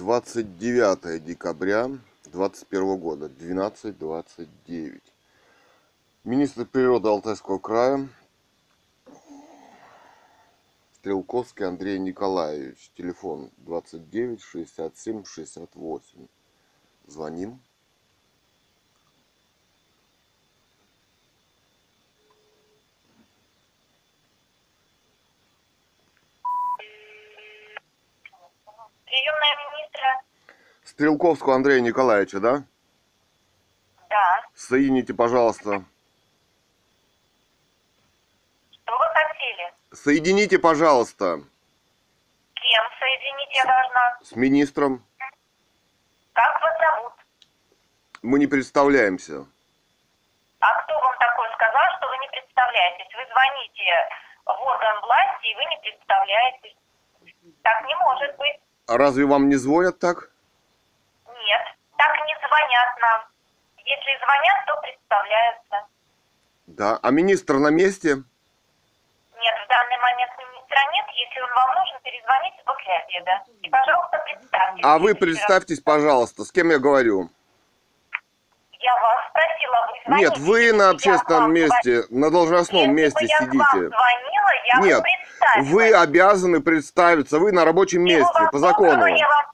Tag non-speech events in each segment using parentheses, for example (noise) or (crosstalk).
29 декабря 2021 года, 12.29. Министр природы Алтайского края Стрелковский Андрей Николаевич. Телефон 29 67 68. Звоним. Приемная министра. Стрелковского Андрея Николаевича, да? Да. Соедините, пожалуйста. Что вы хотели? Соедините, пожалуйста, Кем соединить я должна? с министром. Как вас зовут? Мы не представляемся. А кто вам такое сказал, что вы не представляетесь? Вы звоните в орган власти, и вы не представляетесь. Так не может быть. А разве вам не звонят так? Нет, так не звонят нам. Если звонят, то представляются. Да. А министр на месте? Нет, в данный момент министра нет. Если он вам нужен, перезвоните после обеда. И, пожалуйста, представьтесь. А вы представьтесь, пожалуйста, с кем я говорю? Я вас спросила, вы звоните. Нет, вы на общественном месте, на должностном Если месте я к вам сидите. звонила, я Нет, бы. Вы обязаны представиться, вы на рабочем Всего месте, по закону. Я вам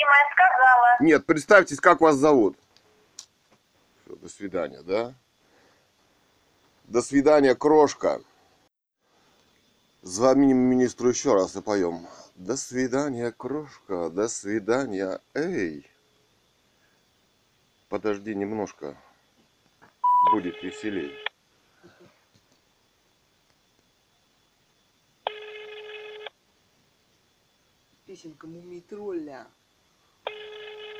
необходимое сказала. Нет, представьтесь, как вас зовут. Всё, до свидания, да? До свидания, крошка. Звоним министру еще раз и поем. До свидания, крошка, до свидания, эй. Подожди немножко, будет веселей. Песенка Мумий тролля.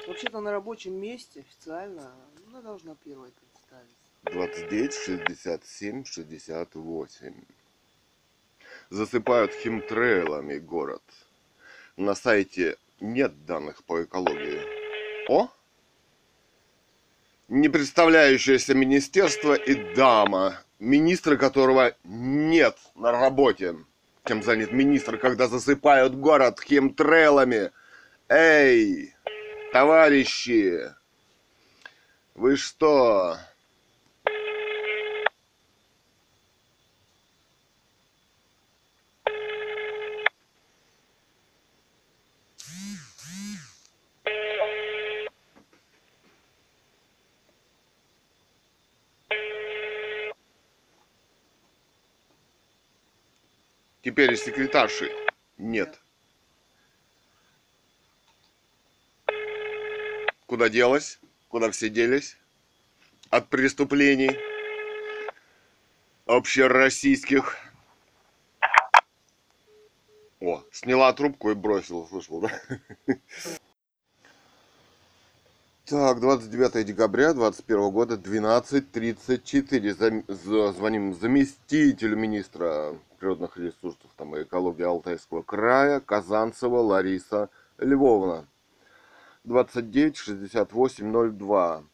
Вообще-то на рабочем месте официально она должна первой представиться. 29, 67, 68. Засыпают химтрейлами город. На сайте нет данных по экологии. О! Не представляющееся министерство и дама, министра которого нет на работе. Чем занят министр, когда засыпают город химтрейлами? Эй, товарищи, вы что, Теперь секретарши нет. Куда делась? Куда все делись? От преступлений общероссийских. О, сняла трубку и бросила, слышал, да? Так, 29 декабря 2021 года, 12.34. Зам- з- Звоним заместителю министра природных ресурсов там, и экологии Алтайского края Казанцева Лариса Львовна. 29 68 02.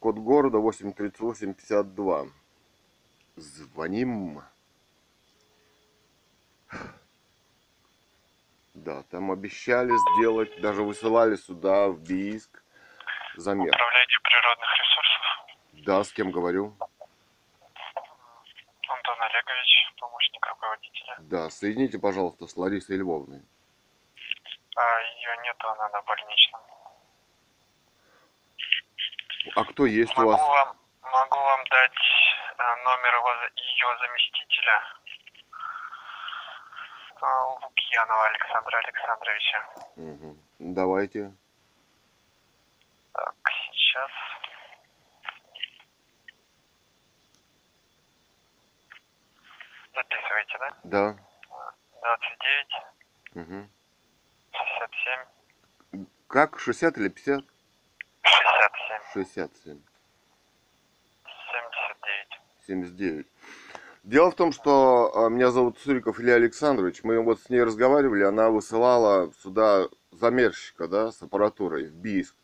Код города 838 52. Звоним. Да, там обещали сделать, даже высылали сюда, в Бийск, замер. Управление природных ресурсов. Да, с кем говорю? Антон Олегович, помощник руководителя. Да, соедините, пожалуйста, с Ларисой Львовной. А ее нету, она на больничном. А кто есть у Могу вас? вам, могу вам дать э, номер его, ее заместителя. А, Лукьянова Александра Александровича. Мгм. Давайте. Так, сейчас. Записывайте, да? Да. 29, Мгм. 67, Как? 60 или 50? 67, 67. 79. 79. Дело в том, что а, меня зовут Суриков Илья Александрович. Мы вот с ней разговаривали, она высылала сюда замерщика, да, с аппаратурой в Бийск.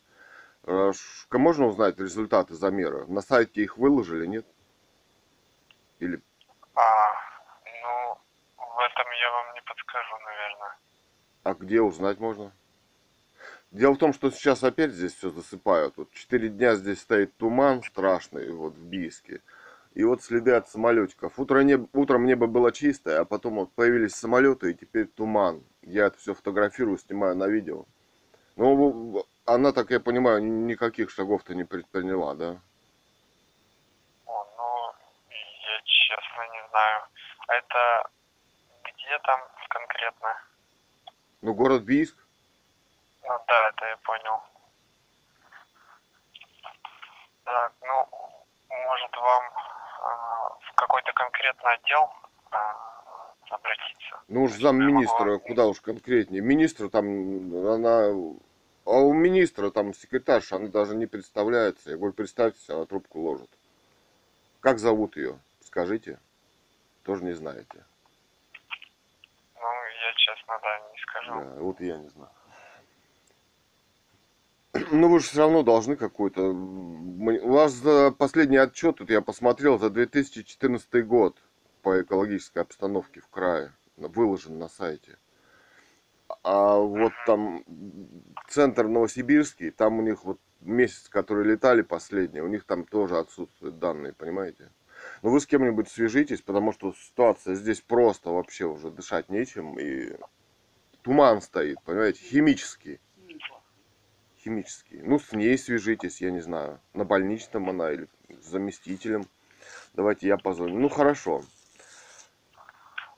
А, Можно узнать результаты замера? На сайте их выложили, нет? Или А, ну, в этом я вам не подскажу, наверное. а где узнать можно? Дело в том, что сейчас опять здесь все засыпают. Вот четыре дня здесь стоит туман страшный, вот в Бийске. И вот следы от самолетиков. Утро небо, утром небо было чистое, а потом вот появились самолеты, и теперь туман. Я это все фотографирую, снимаю на видео. Ну, она, так я понимаю, никаких шагов-то не предприняла, да? О, ну, я честно не знаю. А это где там конкретно? Ну, город Бийск. Ну да, это я понял. Так, ну, может вам а, в какой-то конкретный отдел а, обратиться? Ну уж замминистра, куда уж конкретнее. Министр там, она... А у министра там секретарша, она даже не представляется. Я говорю, представьтесь, она трубку ложит. Как зовут ее? Скажите. Тоже не знаете. Ну, я честно, да, не скажу. Да, вот я не знаю. Ну вы же все равно должны какой-то... У вас последний отчет, тут я посмотрел, за 2014 год по экологической обстановке в крае выложен на сайте. А вот там центр Новосибирский, там у них вот месяц, которые летали последние, у них там тоже отсутствуют данные, понимаете? Ну вы с кем-нибудь свяжитесь, потому что ситуация здесь просто вообще уже дышать нечем, и туман стоит, понимаете, химический. Химический. Ну, с ней свяжитесь, я не знаю, на больничном она или с заместителем. Давайте я позвоню. Ну, хорошо.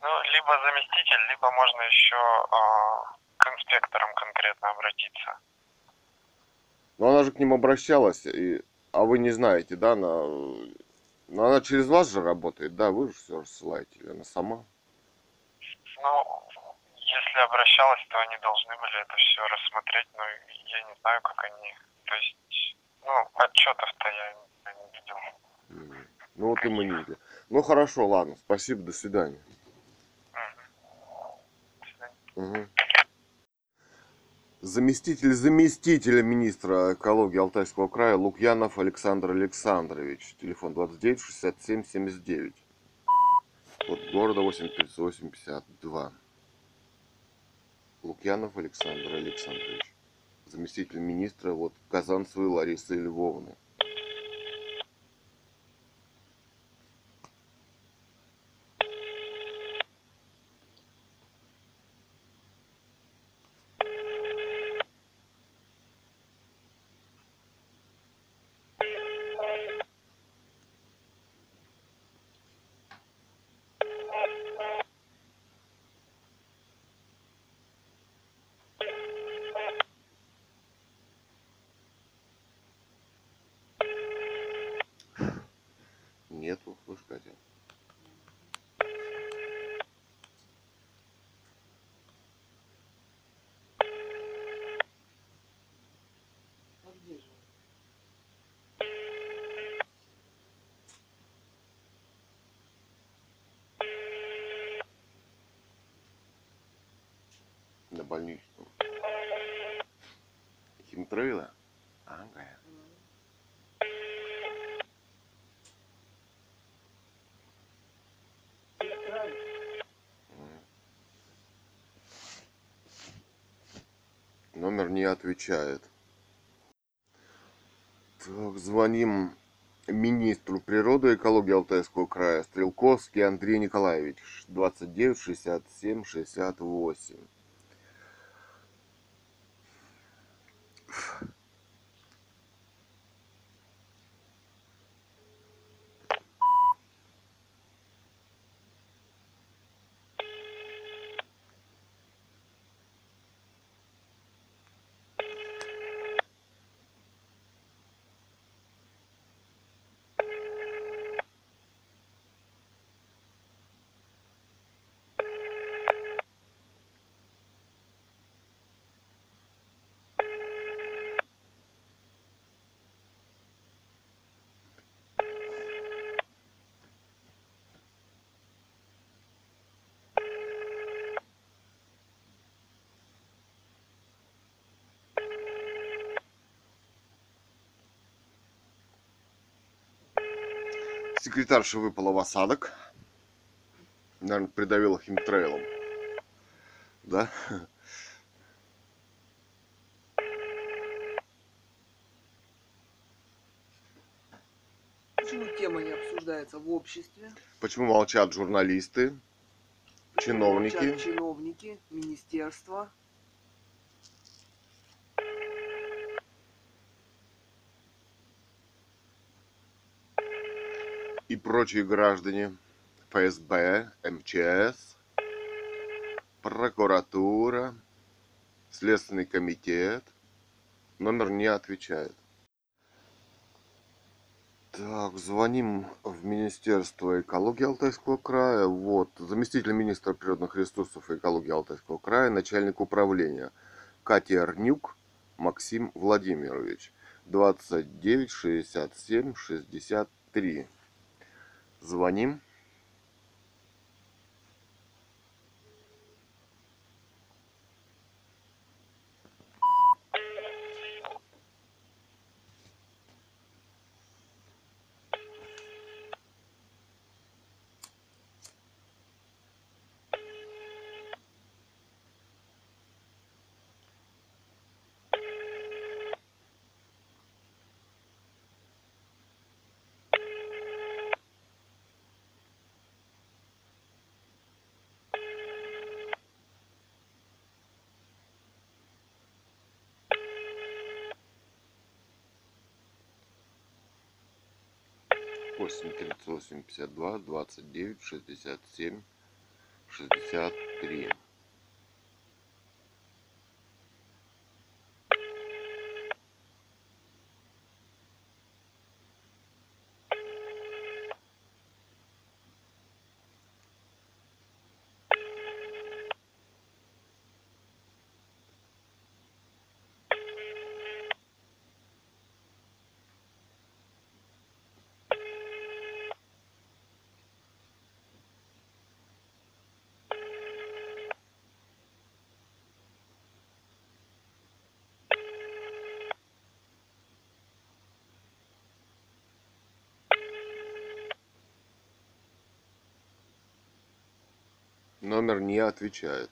Ну, либо заместитель, либо можно еще а, к инспекторам конкретно обратиться. Но она же к ним обращалась, и... а вы не знаете, да, она... Но она через вас же работает, да, вы же все рассылаете, или она сама? Ну, если обращалась, то они должны были это все рассмотреть, но я не знаю, как они... То есть, ну, отчетов-то я не видел. Ну, вот и мы не видели. Ну, хорошо, ладно, спасибо, до свидания. Угу. Заместитель заместителя министра экологии Алтайского края Лукьянов Александр Александрович. Телефон 29 67 79. Вот города 83852. Лукьянов Александр Александрович. Заместитель министра вот Казанцевой Ларисы Львовны. Нету, слышь, Катя. А где же? На больничном. Химтрейлы? Ага. Централь. Номер не отвечает. Так, звоним министру природы и экологии Алтайского края Стрелковский Андрей Николаевич. 29 67 68. Секретарша выпала в осадок. Наверное, придавила химтрейлом. Да? Почему тема не обсуждается в обществе? Почему молчат журналисты, Почему чиновники? Молчат чиновники, министерства. Прочие граждане, ФСБ, МЧС, прокуратура, Следственный комитет, номер не отвечает. Так, звоним в Министерство экологии Алтайского края. Вот, заместитель министра природных ресурсов и экологии Алтайского края, начальник управления Катя Арнюк Максим Владимирович. 29 67 63. Звоним. 852 29 67 63 Номер не отвечает.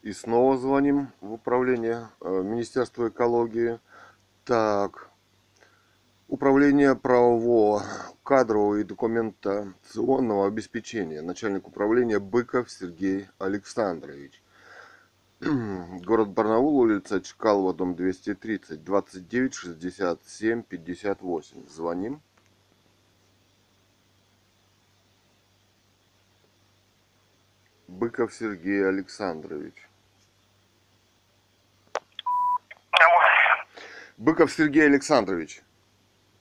И снова звоним в управление э, Министерства экологии. Так, Управление правового, кадрового и документационного обеспечения. Начальник управления Быков Сергей Александрович. (clears throat) Город Барнаул, улица Чкалова, дом 230, 29 67 58. Звоним. Быков Сергей Александрович. Алло. Быков Сергей Александрович.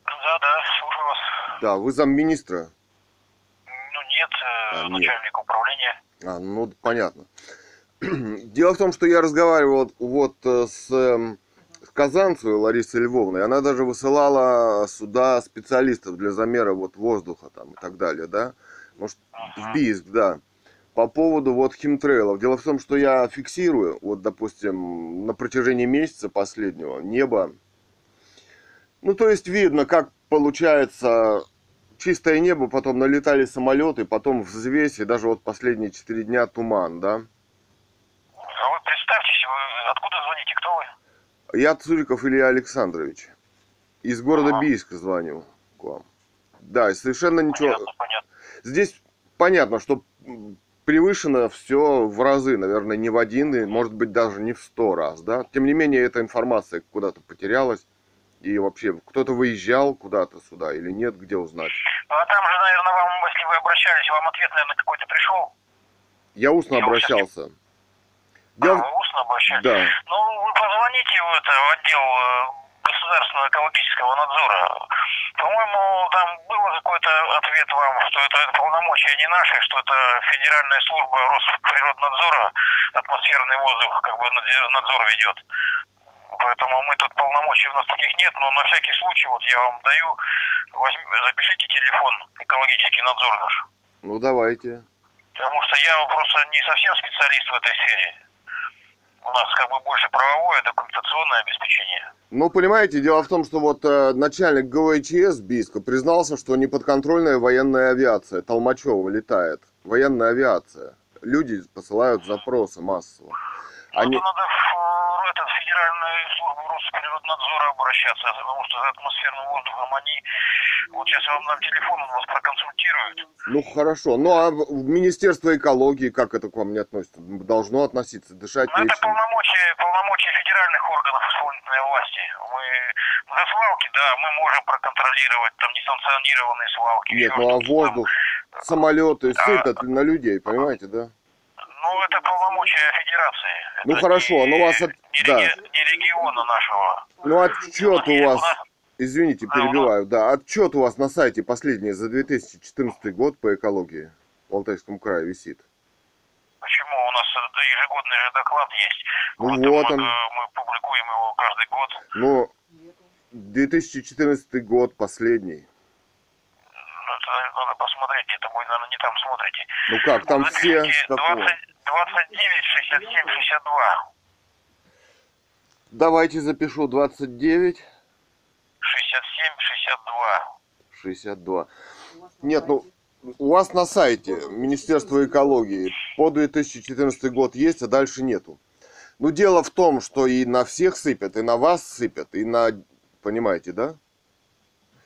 Да, да, слушаю вас. Да, вы замминистра. Ну нет, э, А, нет. начальник управления. А, ну понятно. (clears throat) Дело в том, что я разговаривал вот э, с, эм, с Казанцевой Ларисой Львовной. Она даже высылала сюда специалистов для замера вот воздуха там и так далее, да? Может, в Бийск, да. По поводу вот химтрейлов. Дело в том, что я фиксирую, вот, допустим, на протяжении месяца последнего небо. Ну, то есть видно, как получается чистое небо, потом налетали самолеты, потом взвесь, и даже вот последние четыре дня туман, да? А вы представьтесь, вы откуда звоните, кто вы? Я Цуриков Илья Александрович. Из города Ага. Бийска звоню к вам. Да, и совершенно ничего... Понятно, понятно. Здесь понятно, что превышено все в разы, наверное, не в один, и, может быть, даже не в сто раз, да? Тем не менее, эта информация куда-то потерялась. И вообще, кто-то выезжал куда-то сюда или нет, где узнать? А там же, наверное, вам, если вы обращались, вам ответ, наверное, какой-то пришел. Я устно Я обращался. А, Дело... вы устно обращались? Да. Ну, вы позвоните в, это, в отдел э, государственного экологического надзора. По-моему, там был какой-то ответ вам, что это полномочия не наши, что это Федеральная служба Росприроднадзора, атмосферный воздух, как бы надзор ведет. Поэтому мы тут полномочий у нас таких нет, но на всякий случай вот я вам даю, возьми- запишите телефон, экологический надзор наш. Ну, давайте. Потому что я просто не совсем специалист в этой сфере. У нас как бы больше правовое, документационное обеспечение. Ну, понимаете, дело в том, что вот э, начальник ГВЧС Бийска признался, что неподконтрольная военная авиация Толмачева летает. Военная авиация. Люди посылают запросы массово. Они... Это надо в этот, Федеральную службу Росприроднадзора обращаться, потому что за атмосферным воздухом они... Вот сейчас я вам дам телефон, он вас проконсультирует. Ну хорошо. Ну а Министерство экологии как это к вам не относится? Должно относиться, дышать Но это полномочия, полномочия федеральных органов исполнительной власти. Мы за свалки, да, мы можем проконтролировать там несанкционированные свалки. Нет, ну а что-то там. воздух, самолеты сыпят на людей, понимаете, да? Ну, это полномочия федерации. Ну, Это хорошо, не- но у вас от- Не, да. не региона нашего. Ну отчет у вас, извините, перебиваю, да, отчет у вас на сайте последний за 2014 год по экологии в Алтайском крае висит. Почему? У нас ежегодный же доклад есть. Ну Вот, вот он. э, Мы публикуем его каждый год. Ну, Нету. 2014 год последний. Это надо посмотреть, это вы, наверное, не там смотрите. Ну как, там все... С какого? 20, 29, 67, 62. Давайте запишу 29, 67, 62. 62. У вас на Нет, ну, у вас на сайте Министерство экологии по 2014 год есть, а дальше нету. Ну, дело в том, что и на всех сыпят, и на вас сыпят, и на... Понимаете, да?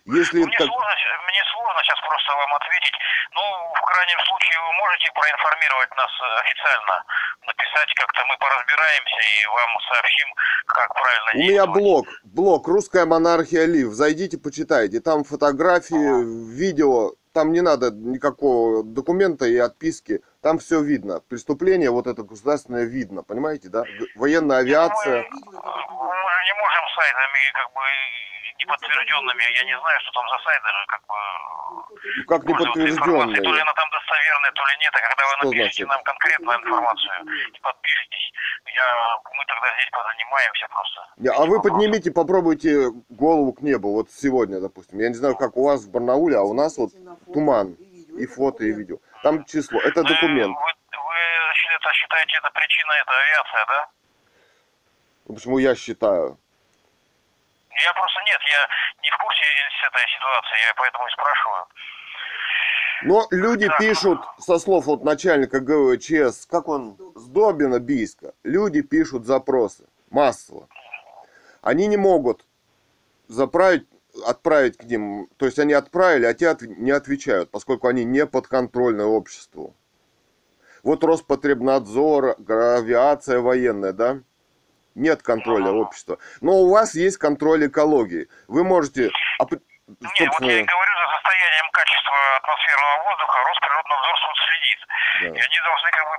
Если Мне, так... сложно, мне сложно сейчас просто вам ответить. Ну, в крайнем случае, вы можете проинформировать нас э, официально, написать как-то, мы поразбираемся и вам сообщим, как правильно У меня блог, блог «Русская монархия Лив». Зайдите, почитайте. Там фотографии, видео. Там не надо никакого документа и отписки. Там все видно. Преступление вот это государственное видно. Понимаете, да? Военная авиация. Мы документ. же не можем сайтами, как бы, неподтвержденными, я не знаю, что там за сайт даже, как бы, Ну, Как информацией. То ли неподтвержденные. она там достоверная, то ли нет. А когда вы Что напишите значит? нам конкретную информацию и подпишитесь, я, мы тогда здесь позанимаемся просто. Не, А вы поднимите, попробуйте голову к небу. Вот сегодня, допустим. Я не знаю, как у вас в Барнауле, а у нас вот туман. и фото, и видео. Там число. Это Вы- документ. Вы, вы это считаете, это причина, это авиация, да? Ну, Почему я считаю? Я просто нет, я не в курсе этой ситуации, я поэтому и спрашиваю. Но люди Так. пишут, со слов вот начальника ГВЧС, как он, с Добина, Бийска, люди пишут запросы массово. Они не могут заправить, отправить к ним, то есть они отправили, а те от- не отвечают, поскольку они не подконтрольны обществу. Вот Роспотребнадзор, авиация военная, да? Нет контроля Ну. общества. Но у вас есть контроль экологии. Вы можете... Нет, вот я и говорю, за состоянием качества атмосферного воздуха Росприроднадзор суд следит. да. И они должны как бы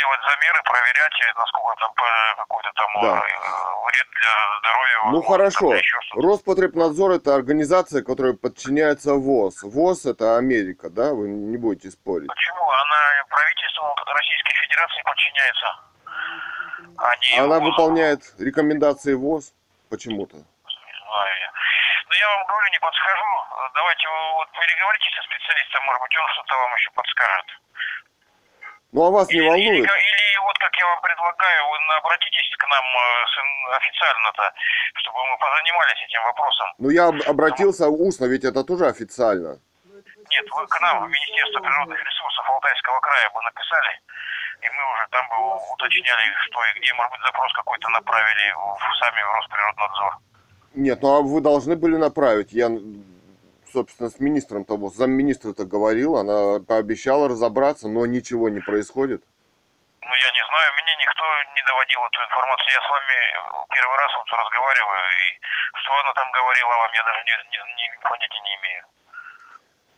делать замеры, проверять, э, насколько там какой-то там Да. э, вред для здоровья. Ну возможно, хорошо. Роспотребнадзор это организация, которая подчиняется ВОЗ. ВОЗ это Америка, да? Вы не будете спорить. Почему? Она правительству Российской Федерации подчиняется. А не Она ВОЗу. выполняет рекомендации ВОЗ почему-то. Не знаю я. Но я вам говорю, не подскажу. Давайте вы вот переговорите со специалистом, может быть, он что-то вам еще подскажет. Ну а вас не Или, или, волнует? или вот как я вам предлагаю, вы обратитесь к нам э, официально-то, чтобы мы позанимались этим вопросом. Ну я об- обратился устно, ведь это тоже официально. Ну, Нет, вы к нам, в Министерство природных ресурсов Алтайского края бы написали, и мы уже там бы уточняли, что и где, может быть, запрос какой-то направили в сами в Росприроднадзор. Нет, ну а вы должны были направить. Я, собственно, с министром того, замминистра-то говорил, она пообещала разобраться, но ничего не происходит. Ну, я не знаю, мне никто не доводил эту информацию. Я с вами первый раз вот разговариваю, и что она там говорила вам, я даже не, не- не- понятия не имею.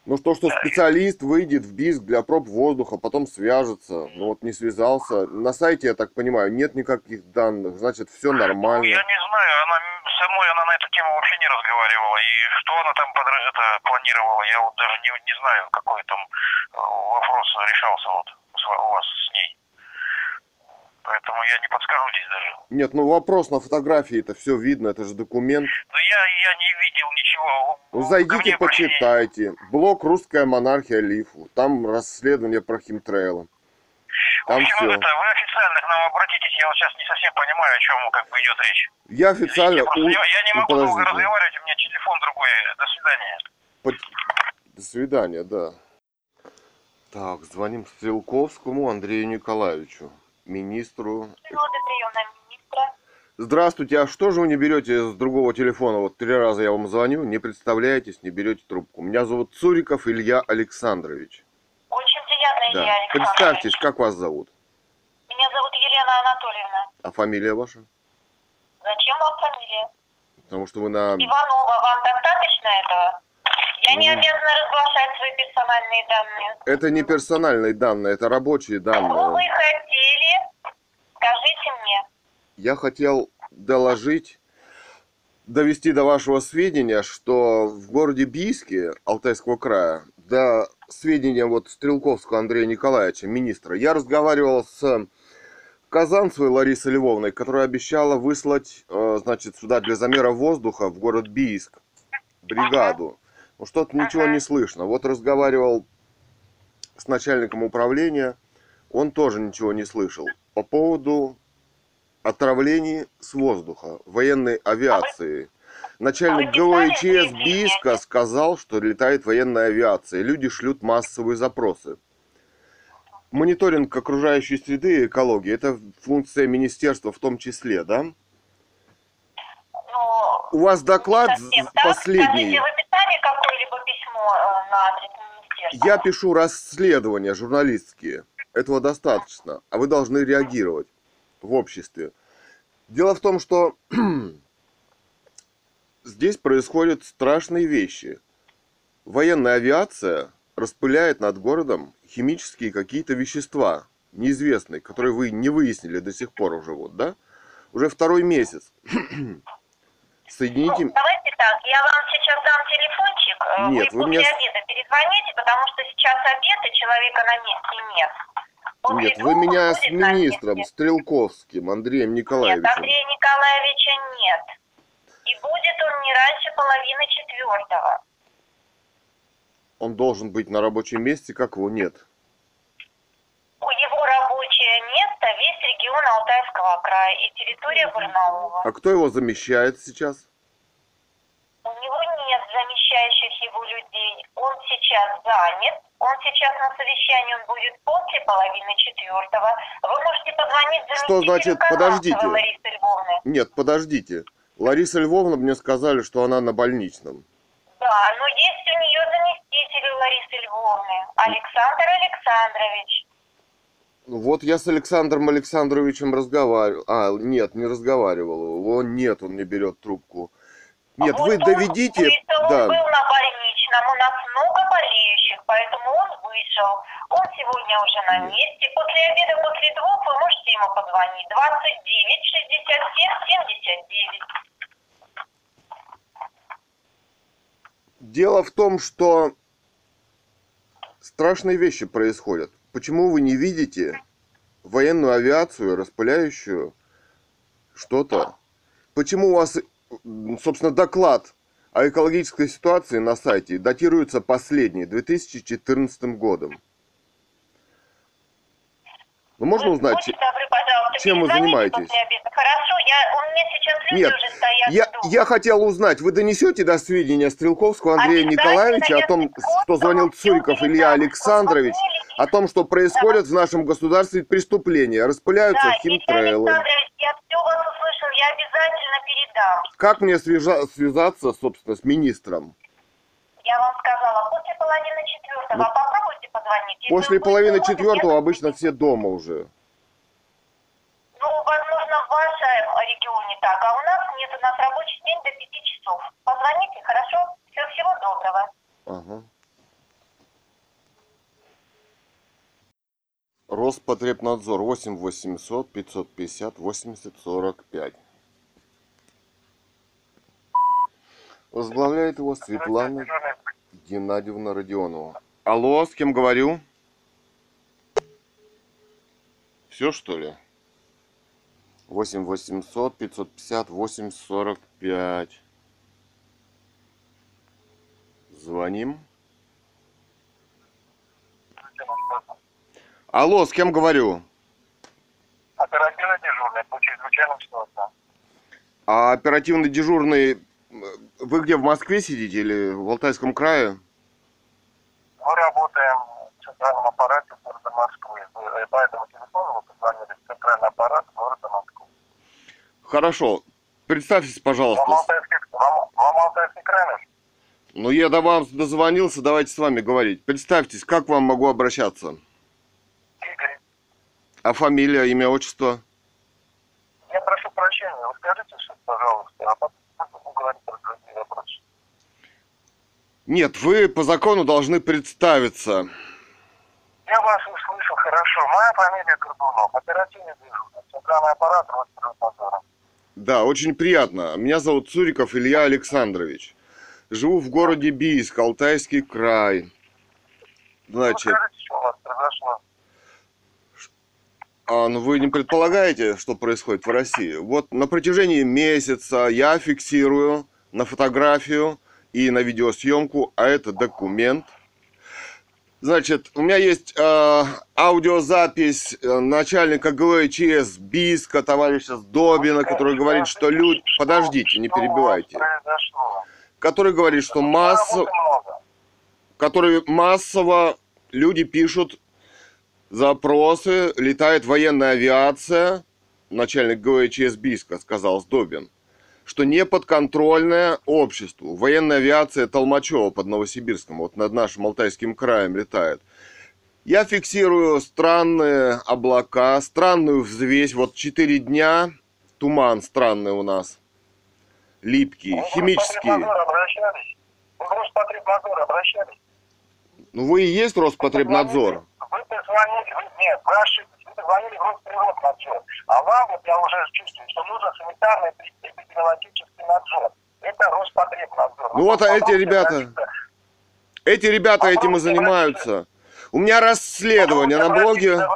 Ну что, что специалист выйдет в БИСК для проб воздуха, потом свяжется. Ну вот не связался. На сайте, я так понимаю, нет никаких данных, значит, все Ну, нормально. я не знаю, она со мной она на эту тему вообще не разговаривала. И что она там это, планировала, я вот даже не, не знаю, какой там э, вопрос решался вот у вас с ней. Поэтому я не подскажу здесь даже. Нет, ну вопрос на фотографии, это все видно, это же документ. Но я, я не видел ничего. Ну, зайдите, почитайте. Блог «Русская монархия Лифу». Там расследование про химтрейлы. В Там общем, все. это, вы официально к нам обратитесь, я вот сейчас не совсем понимаю, о чем как бы идет речь. Я официально... Я, просто у- не- я не ну, могу долго подождите. разговаривать, у меня телефон другой. До свидания. По- До свидания, да. Так, звоним Стрелковскому Андрею Николаевичу. Министру. Здравствуйте, а что же вы не берете с другого телефона? Вот три раза я вам звоню, не представляетесь, не берете трубку. Меня зовут Цуриков Илья Александрович. Очень приятно, Да. Илья Александрович. Представьтесь, как вас зовут? Меня зовут Елена Анатольевна. А фамилия ваша? Зачем вам фамилия? Потому что вы на... Иванова, вам достаточно этого? Я не обязана разглашать свои персональные данные. Это не персональные данные, это рабочие Что вы данные. хотели? Скажите мне. Я хотел доложить, довести до вашего сведения, что в городе Бийске Алтайского края, до сведения вот Стрелковского Андрея Николаевича, министра, я разговаривал с Казанцевой Ларисой Львовной, которая обещала выслать, э, значит, сюда для замера воздуха в город Бийск бригаду. Что-то ничего не слышно. Вот разговаривал с начальником управления, он тоже ничего не слышал. По поводу отравлений с воздуха, военной авиации. Начальник А ГОИЧС? Бийска сказал, что летает военная авиация. Люди шлют массовые запросы. Мониторинг окружающей среды и экологии – это функция министерства в том числе, да? У вас доклад совсем последний. Скажите, вы писали какое-либо письмо э, на адрес министерства? Я пишу расследования журналистские. Этого достаточно. А вы должны реагировать в обществе. Дело в том, что (clears throat) здесь происходят страшные вещи. Военная авиация распыляет над городом химические какие-то вещества, неизвестные, которые вы не выяснили до сих пор уже, вот, да? Уже второй месяц. (clears throat) Соедините... Ну, давайте так, я вам сейчас дам телефончик, э, Нет, вы вы после мне- обеда перезвоните, потому что сейчас обед, и человека на месте нет. После Нет, вы меня он с министром. Стрелковским Андреем Нет, Николаевичем. Андрея Николаевича нет. И будет он не раньше половины четвертого. Он должен быть на рабочем месте, как его нет. У его рабочее место весь регион Алтайского края и территория Барнаула. А кто его замещает сейчас? У него нет замещающих его людей. Он сейчас занят. Он сейчас на совещании, он будет после половины четвертого. Вы можете позвонить Что значит, подождите? Ларисы Львовны. Нет, подождите. Лариса Львовна мне сказали, что она на больничном. Да, но есть у нее заместитель у Ларисы Львовны. Александр Александрович. Вот я с Александром Александровичем разговаривал. А, нет, не разговаривал. Его нет, он не берет трубку. Нет, Вот вы он доведите... Он Да, был на больничном, у нас много болеющих, поэтому он вышел. Он сегодня уже на Нет. месте. После обеда, после двух вы можете ему позвонить. 29 67 79. Дело в том, что страшные вещи происходят. Почему вы не видите военную авиацию, распыляющую что-то? Почему у вас, собственно, доклад о экологической ситуации на сайте датируется последний, 2014 годом? Ну, можно узнать, будьте добры, пожалуйста, чем вы занимаетесь? Хорошо, я, у меня сейчас люди Нет, уже стоят. Я, я хотел узнать, вы донесете до сведения Стрелковского Андрея Обязательно, Николаевича о том, я что звонил Цуриков. Илья Александрович, о том, что происходят в нашем государстве преступления, распыляются Да, химтрейлы. Я все вас услышал, я обязательно передам. Как мне свяжа- связаться, собственно, с министром? Я вам сказала, после половины четвертого. Ну, Попробуйте позвонить. Если После половины четвертого я- обычно все дома уже. Ну, возможно, в вашем регионе так, а у нас нет, у нас рабочий день до пяти часов. Позвоните, хорошо? Все, всего доброго. Ага. Роспотребнадзор 8 800 550 80 45. Возглавляет его Светлана Геннадьевна Родионова. Алло, с кем говорю? Все что ли? 8 800 550 80 45. Звоним. Алло, с кем говорю? Оперативно дежурный по чрезвычайным ситуациям. А оперативный дежурный, э, вы где, в Москве сидите или в Алтайском крае? Мы работаем в центральном аппарате города Москвы. Вы- э, По этому телефону вы позвонили в центр Хорошо. Представьтесь, пожалуйста. Вам Алтайский, вам, вам Алтайский край нужен? Ну, я до вам дозвонился, давайте с вами говорить. Представьтесь, как к вам могу обращаться? А фамилия, имя, отчество? я прошу прощения, вы скажите все, пожалуйста, а потом говорить про другие вопросы. Нет, вы по закону должны представиться. Я вас услышал хорошо. Моя фамилия Горбунов, оперативный дежурный, центральный аппарат Роспотребнадзора. Да, очень приятно. Меня зовут Цуриков Илья Александрович. Живу в городе Бийск, Алтайский край. Ну, Значит, скажите, что у вас произошло? А, ну вы не предполагаете, что происходит в России? Вот на протяжении месяца я фиксирую на фотографию и на видеосъемку, а это документ. Значит, у меня есть э, аудиозапись начальника ГВЧС Бийска, товарища Сдобина, который говорит, что люди... Подождите, не перебивайте. Который говорит, что много. который массово люди пишут запросы, летает военная авиация, начальник ГВЧС Бийска сказал Сдобин, что не подконтрольная обществу. Военная авиация Толмачева под Новосибирском, вот над нашим Алтайским краем летает. Я фиксирую странные облака, странную взвесь. Вот 4 дня, туман странный у нас, липкий, Вы в химический. Вы Роспотребнадзор обращались? Ну вы и есть Роспотребнадзор. Вы позвонили, вы, нет, вы ошиблись, вы позвонили в Росприроднадзор. А вам, вот я уже чувствую, что нужен санитарный эпидемиологический надзор. Это Роспотребнадзор. Ну вот, а эти Попробуйте ребята- Эти ребята этим и Попробуйте занимаются. У меня расследование на попробуйте блоге.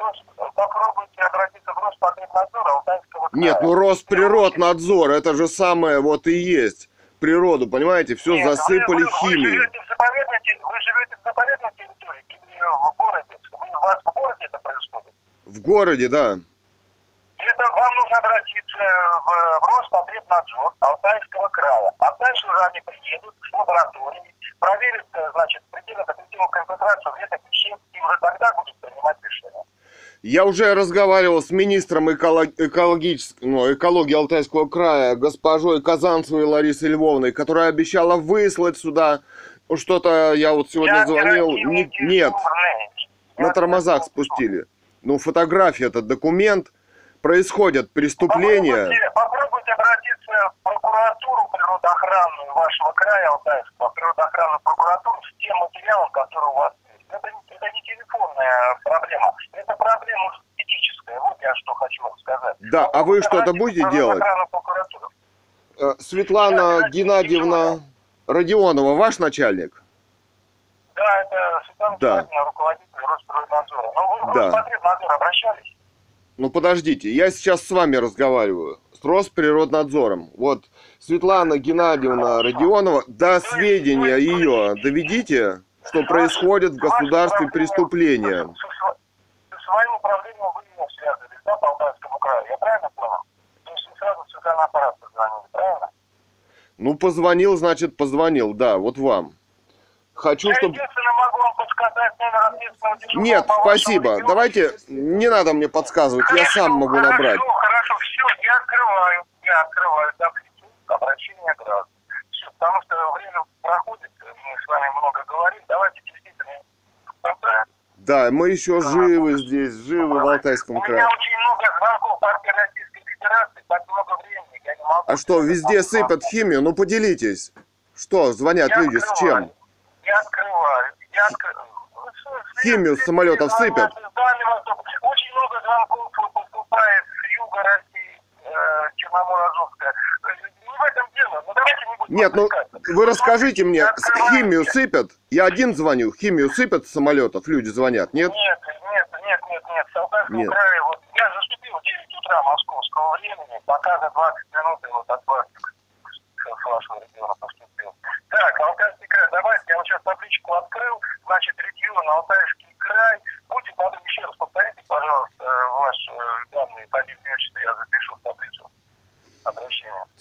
Попробуйте обратиться в Роспотребнадзор Алтайского края. Нет, ну Росприроднадзор, это же самое вот и есть. Природу, понимаете, все Нет, вы- засыпали вы, вы химией. вы живете в заповедной территории в городе? У вас в городе это происходит? В городе, да. Это вам нужно обратиться в, в Роспотребнадзор Алтайского края. А дальше уже они приедут в лаборатории, проверят, э, значит, предельно допустимую концентрацию вредных веществ, и уже тогда будут принимать решение. Я уже разговаривал с министром эколог- экологической, ну, экологии Алтайского края, госпожой Казанцевой Ларисой Львовной, которая обещала выслать сюда что-то, я вот сегодня Я звонил, Не- нет, на тормозах спустили. Ну, фотография, этот документ, происходят преступления. Попробуйте, попробуйте обратиться в прокуратуру природоохранную вашего края Алтайского, природоохранную прокуратуру с тем материалом, который у вас есть. Это, не- это не телефонная проблема, это проблема этическая. Вот я что хочу вам сказать. Да, а вы что-то будете делать? Э, Светлана Геннадьевна Родионова, ваш начальник? Да, это Светлана Да. Геннадьевна, руководитель Роспотребнадзора. Но вы в Да. Роспотребнадзор обращались? Ну подождите, я сейчас с вами разговариваю, с Росприроднадзором. Вот Светлана Геннадьевна Родионова, до сведения ее доведите, что происходит в государстве преступления. Со, своим управлением вы не связывались, да, по Алтайскому краю? Я правильно понял? То есть вы сразу в центральный аппарат позвонили, правильно? Ну позвонил, значит позвонил, да, вот вам. Хочу, Я чтобы... могу вам подсказать номер ответственного дежурного Нет, по спасибо. Давайте, не надо мне подсказывать, я Хорошо, сам могу хорошо, набрать. Хорошо, все, я открываю, я открываю таблицу обращения граждан. Все, потому что время проходит, мы с вами много говорим, давайте действительно. Да, мы еще живы здесь, живы в Алтайском У крае. меня очень много звонков партии Российской Федерации, так много времени, я не могу. А что, везде сыпят химию? Ну поделитесь. Что, звонят Я люди с чем? Я открываю, я открываю. Химию с самолетов сыпят? Очень много звонков поступает с юга России, э, Черномор-Азовская. Не в этом дело, ну давайте не будем Нет, ну вы расскажите мне, химию сыпят? Я один звоню, химию сыпят с самолетов, люди звонят, нет? Нет, нет, нет, нет, нет, в крае, вот я заступил в 9 утра московского времени, пока за 20 минут и вот от вас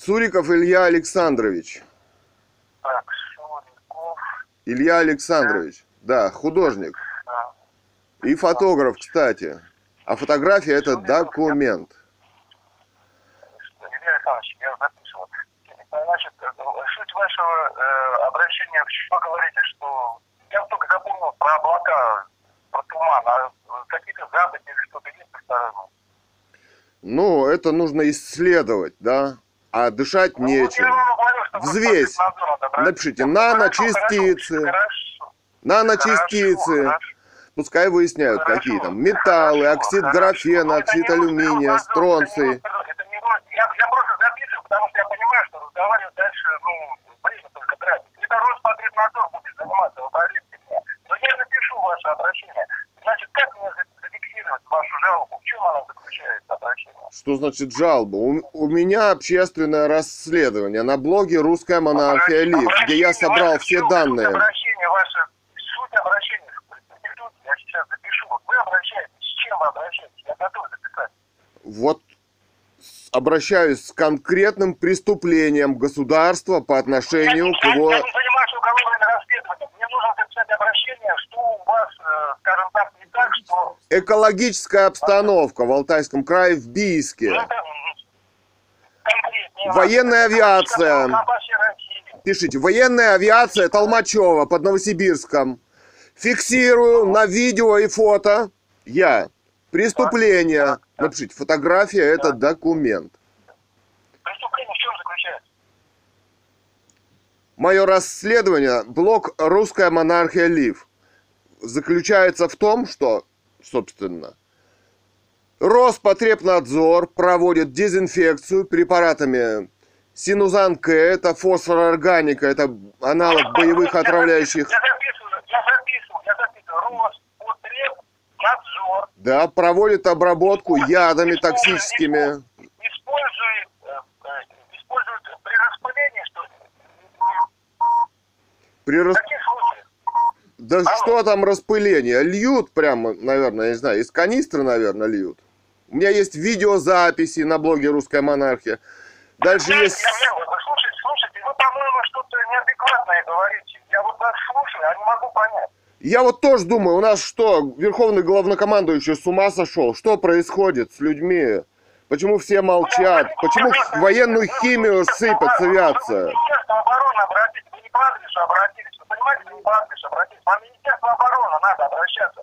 Суриков Илья Александрович. Так, Суриков. Илья Александрович, да, художник. И фотограф, кстати. А фотография это документ. Илья Александрович, я записывал. Значит, суть вашего э, обращения, вы говорите, что я только запомнил про облака, про туман, а какие-то запахи или что-то есть по сторонам? Ну, это нужно исследовать, да а дышать Ну, вот нечем. что Взвесь. Надо. Напишите, Хорошо, наночастицы, Хорошо, наночастицы, хорошо, пускай выясняют, хорошо, какие там металлы, оксид графена, это оксид алюминия, стронций. это не Роспотребнадзор, это не Рос- Я, я просто записываю, потому что я понимаю, что разговаривать дальше, ну, время только тратить. Это Роспотребнадзор будет заниматься, вы поверьте мне. Но я напишу ваше обращение. Значит, как мне за- зафиксировать вашу жалобу? В чем она заключается, обращение? Что значит жалоба? У, у меня общественное расследование на блоге «Русская монархия Лив», где я собрал все данные. Обращение ваше, суть обращения, я сейчас запишу. Вот Вы обращаетесь, с чем вы обращаетесь? Я готов записать. Вот обращаюсь с конкретным преступлением государства по отношению к я, его... я занимаюсь уголовным расследованием. Мне нужно записать обращение, что у вас, э, скажем так, не так, что... Экологическая обстановка в Алтайском крае в Ну, Бийске. конкретнее. Военная авиация. Пишите, военная авиация Толмачева под Новосибирском. Фиксирую на видео и фото я. Преступление. Напишите, фотография это документ. Преступление в чем заключается? Мое расследование, блог «Русская монархия Лив», заключается в том, что, собственно, Роспотребнадзор проводит дезинфекцию препаратами Синузан К, это фосфорорганика, это аналог боевых Я отравляющих. записываю, я записываю, я записываю. Роспотребнадзор Да, проводит обработку ядами токсическими. использует, э, э, использует при распылении, что ли? При рас- В? Да что там распыление? Льют прямо, наверное, я не знаю, из канистры, наверное, льют. У меня есть видеозаписи на блоге «Русская монархия». Дальше Я- есть... я- я- вы слушайте, слушайте, вы, по-моему, что-то неадекватное говорите. Я вот вас слушаю, а не могу понять. Я вот тоже думаю, у нас что, верховный главнокомандующий с ума сошел? Что происходит с людьми? Почему все молчат? Почему военную химию сыпят с авиации? Министерство обороны обратитесь, вы не по адресу обратились. Адресу обратились. Вам Министерство обороны надо обращаться.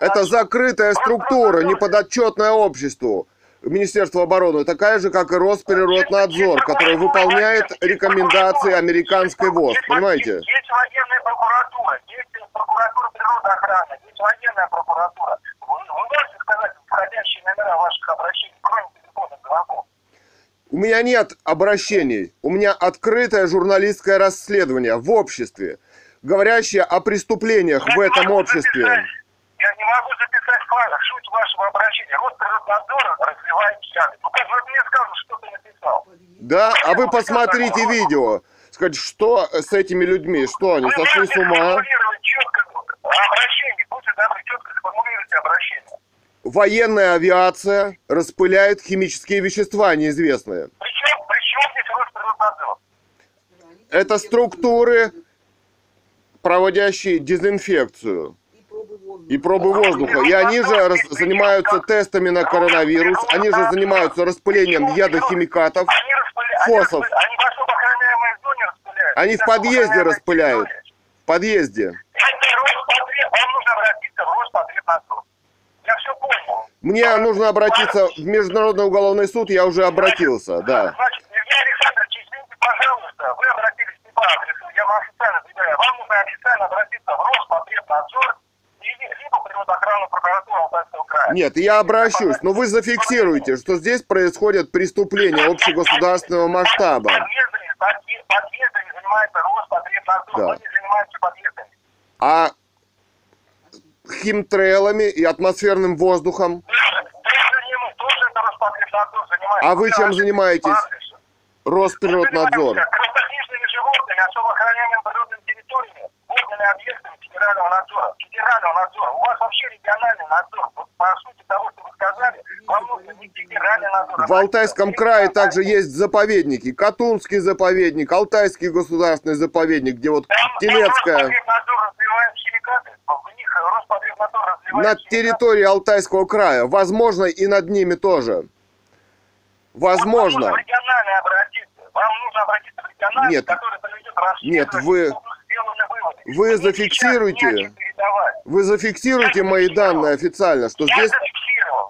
Это закрытая структура, неподотчетная обществу. Министерство обороны такая же, как и Росприроднадзор, который выполняет рекомендации американской ВОЗ. Понимаете? Есть, есть военная прокуратура, есть прокуратура природоохраны, есть военная прокуратура. Вы, вы можете сказать входящие номера ваших обращений, кроме телефонных звонков? У меня нет обращений. У меня открытое журналистское расследование в обществе, говорящее о преступлениях Я в этом обществе. записать- Я не могу записать файлы, суть вашего обращения. Росприроднадзор развивает яды. Ну как вы мне сказали, что ты написал? Да, а вы посмотрите видео. Сказать, что с этими людьми, что они Вы сошли с ума? сформулировать четко обращение, будьте добры, четко сформулируйте обращение. Военная авиация распыляет химические вещества неизвестные. Причем, причем здесь Росприроднадзор? Это структуры, проводящие дезинфекцию И пробы воздуха. и они же занимаются тестами на коронавирус, они же занимаются распылением ядохимикатов. Фосфов. Они, в подъезде распыляют. В подъезде. Мне нужно обратиться в Международный уголовный суд, я уже обратился, да. Значит, Евгений Александрович, извините, пожалуйста, вы обратились не по адресу, я вам официально заявляю. Вам нужно официально обратиться в Роспотребнадзор или либо природоохранную прокуратуру Алтайского края. Нет, я обращусь, но вы зафиксируйте, что здесь происходят преступления общегосударственного масштаба. Подъездами, подъе- подъездами занимается Роспотребнадзор, Да. мы не занимаемся подъездами. А химтрейлами и атмосферным воздухом? А вы чем занимаетесь? Росприроднадзор. Животными, особо охраняемыми природными водными объектами федерального надзора. Федерального надзора. У вас вообще региональный надзор. Вот по сути того, что вы сказали, вам нужно не федеральный надзор. В Алтайском крае также есть заповедники. Катунский заповедник, Алтайский государственный заповедник, где вот Там, Телецкая. На территории Алтайского края. Возможно, и над ними тоже. Возможно. Вам нужно обратиться в региональный, Нет. который проведет. Нет, вы- вы зафиксируйте, вы зафиксируйте мои данные официально, что здесь...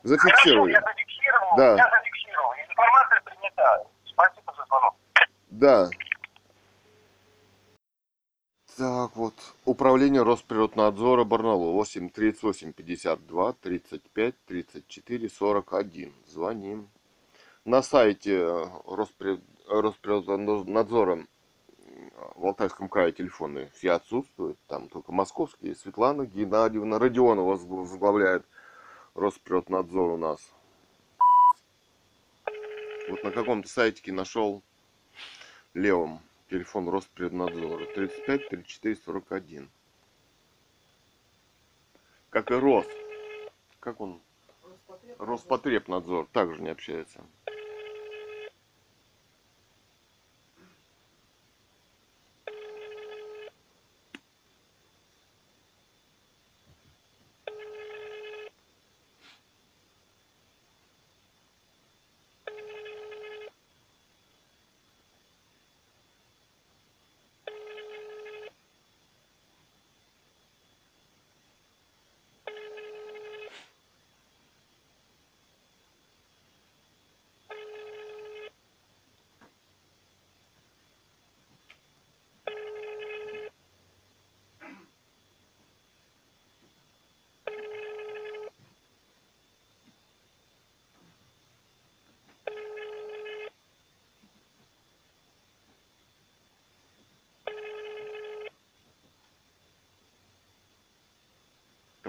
Зафиксирую. я зафиксировал. Да. Я зафиксировал. Информация принята. Спасибо за звонок. Да. Так вот, управление Росприроднадзора Барнаула 8 38 52 35 34 41. Звоним. На сайте Роспри... Росприроднадзора в Алтайском крае телефоны все отсутствуют. Там только московские. Светлана Геннадьевна Родионова возг- возглавляет Росприроднадзор у нас. Вот на каком-то сайтике нашел левом телефон Роспреднадзора 35 34 41. Как и Рос. Как он? Роспотребнадзор также не общается.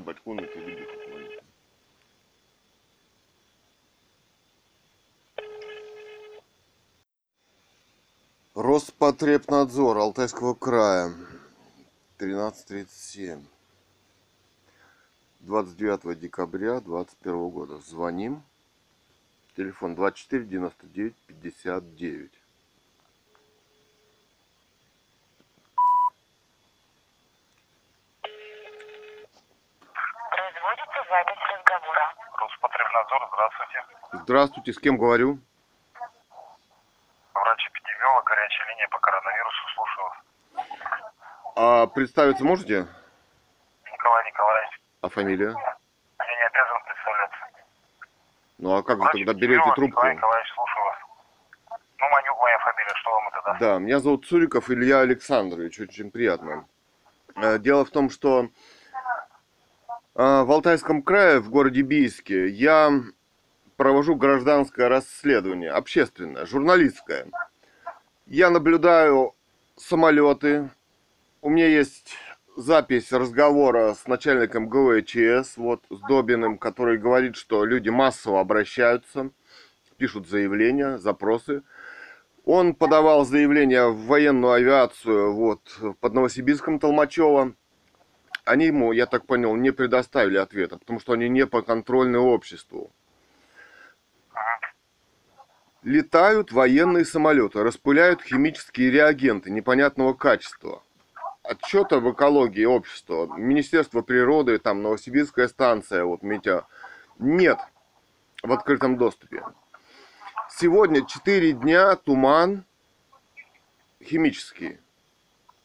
Кабачку на телебиху хвалит. Роспотребнадзор Алтайского края 1337 29 декабря 2021 года. Звоним. Телефон 24 99 59. Производится запись разговора. Роспотребнадзор, здравствуйте. С кем говорю? Врач-эпидемиолог, горячая линия по коронавирусу, слушаю. А представиться можете? Николай Николаевич, А фамилия? я не обязан представляться. Ну а как вы тогда берете трубку? Николай Николаевич, слушаю вас. Ну, Манюк моя фамилия, что вам это даст? Да, меня зовут Цуриков Илья Александрович, очень приятно. Э, Дело в том, что э, в Алтайском крае, в городе Бийске, я провожу гражданское расследование, общественное, журналистское. Я наблюдаю самолеты, у меня есть запись разговора с начальником ГВЧС, вот, с Добиным, который говорит, что люди массово обращаются, пишут заявления, запросы. Он подавал заявление в военную авиацию вот, под Новосибирском Толмачева. Они ему, я так понял, не предоставили ответа, потому что они не подконтрольны обществу. Летают военные самолеты, распыляют химические реагенты непонятного качества. Отчета в экологии общества, Министерство природы, там Новосибирская станция, вот Митя, нет в открытом доступе. Сегодня 4 дня туман химический.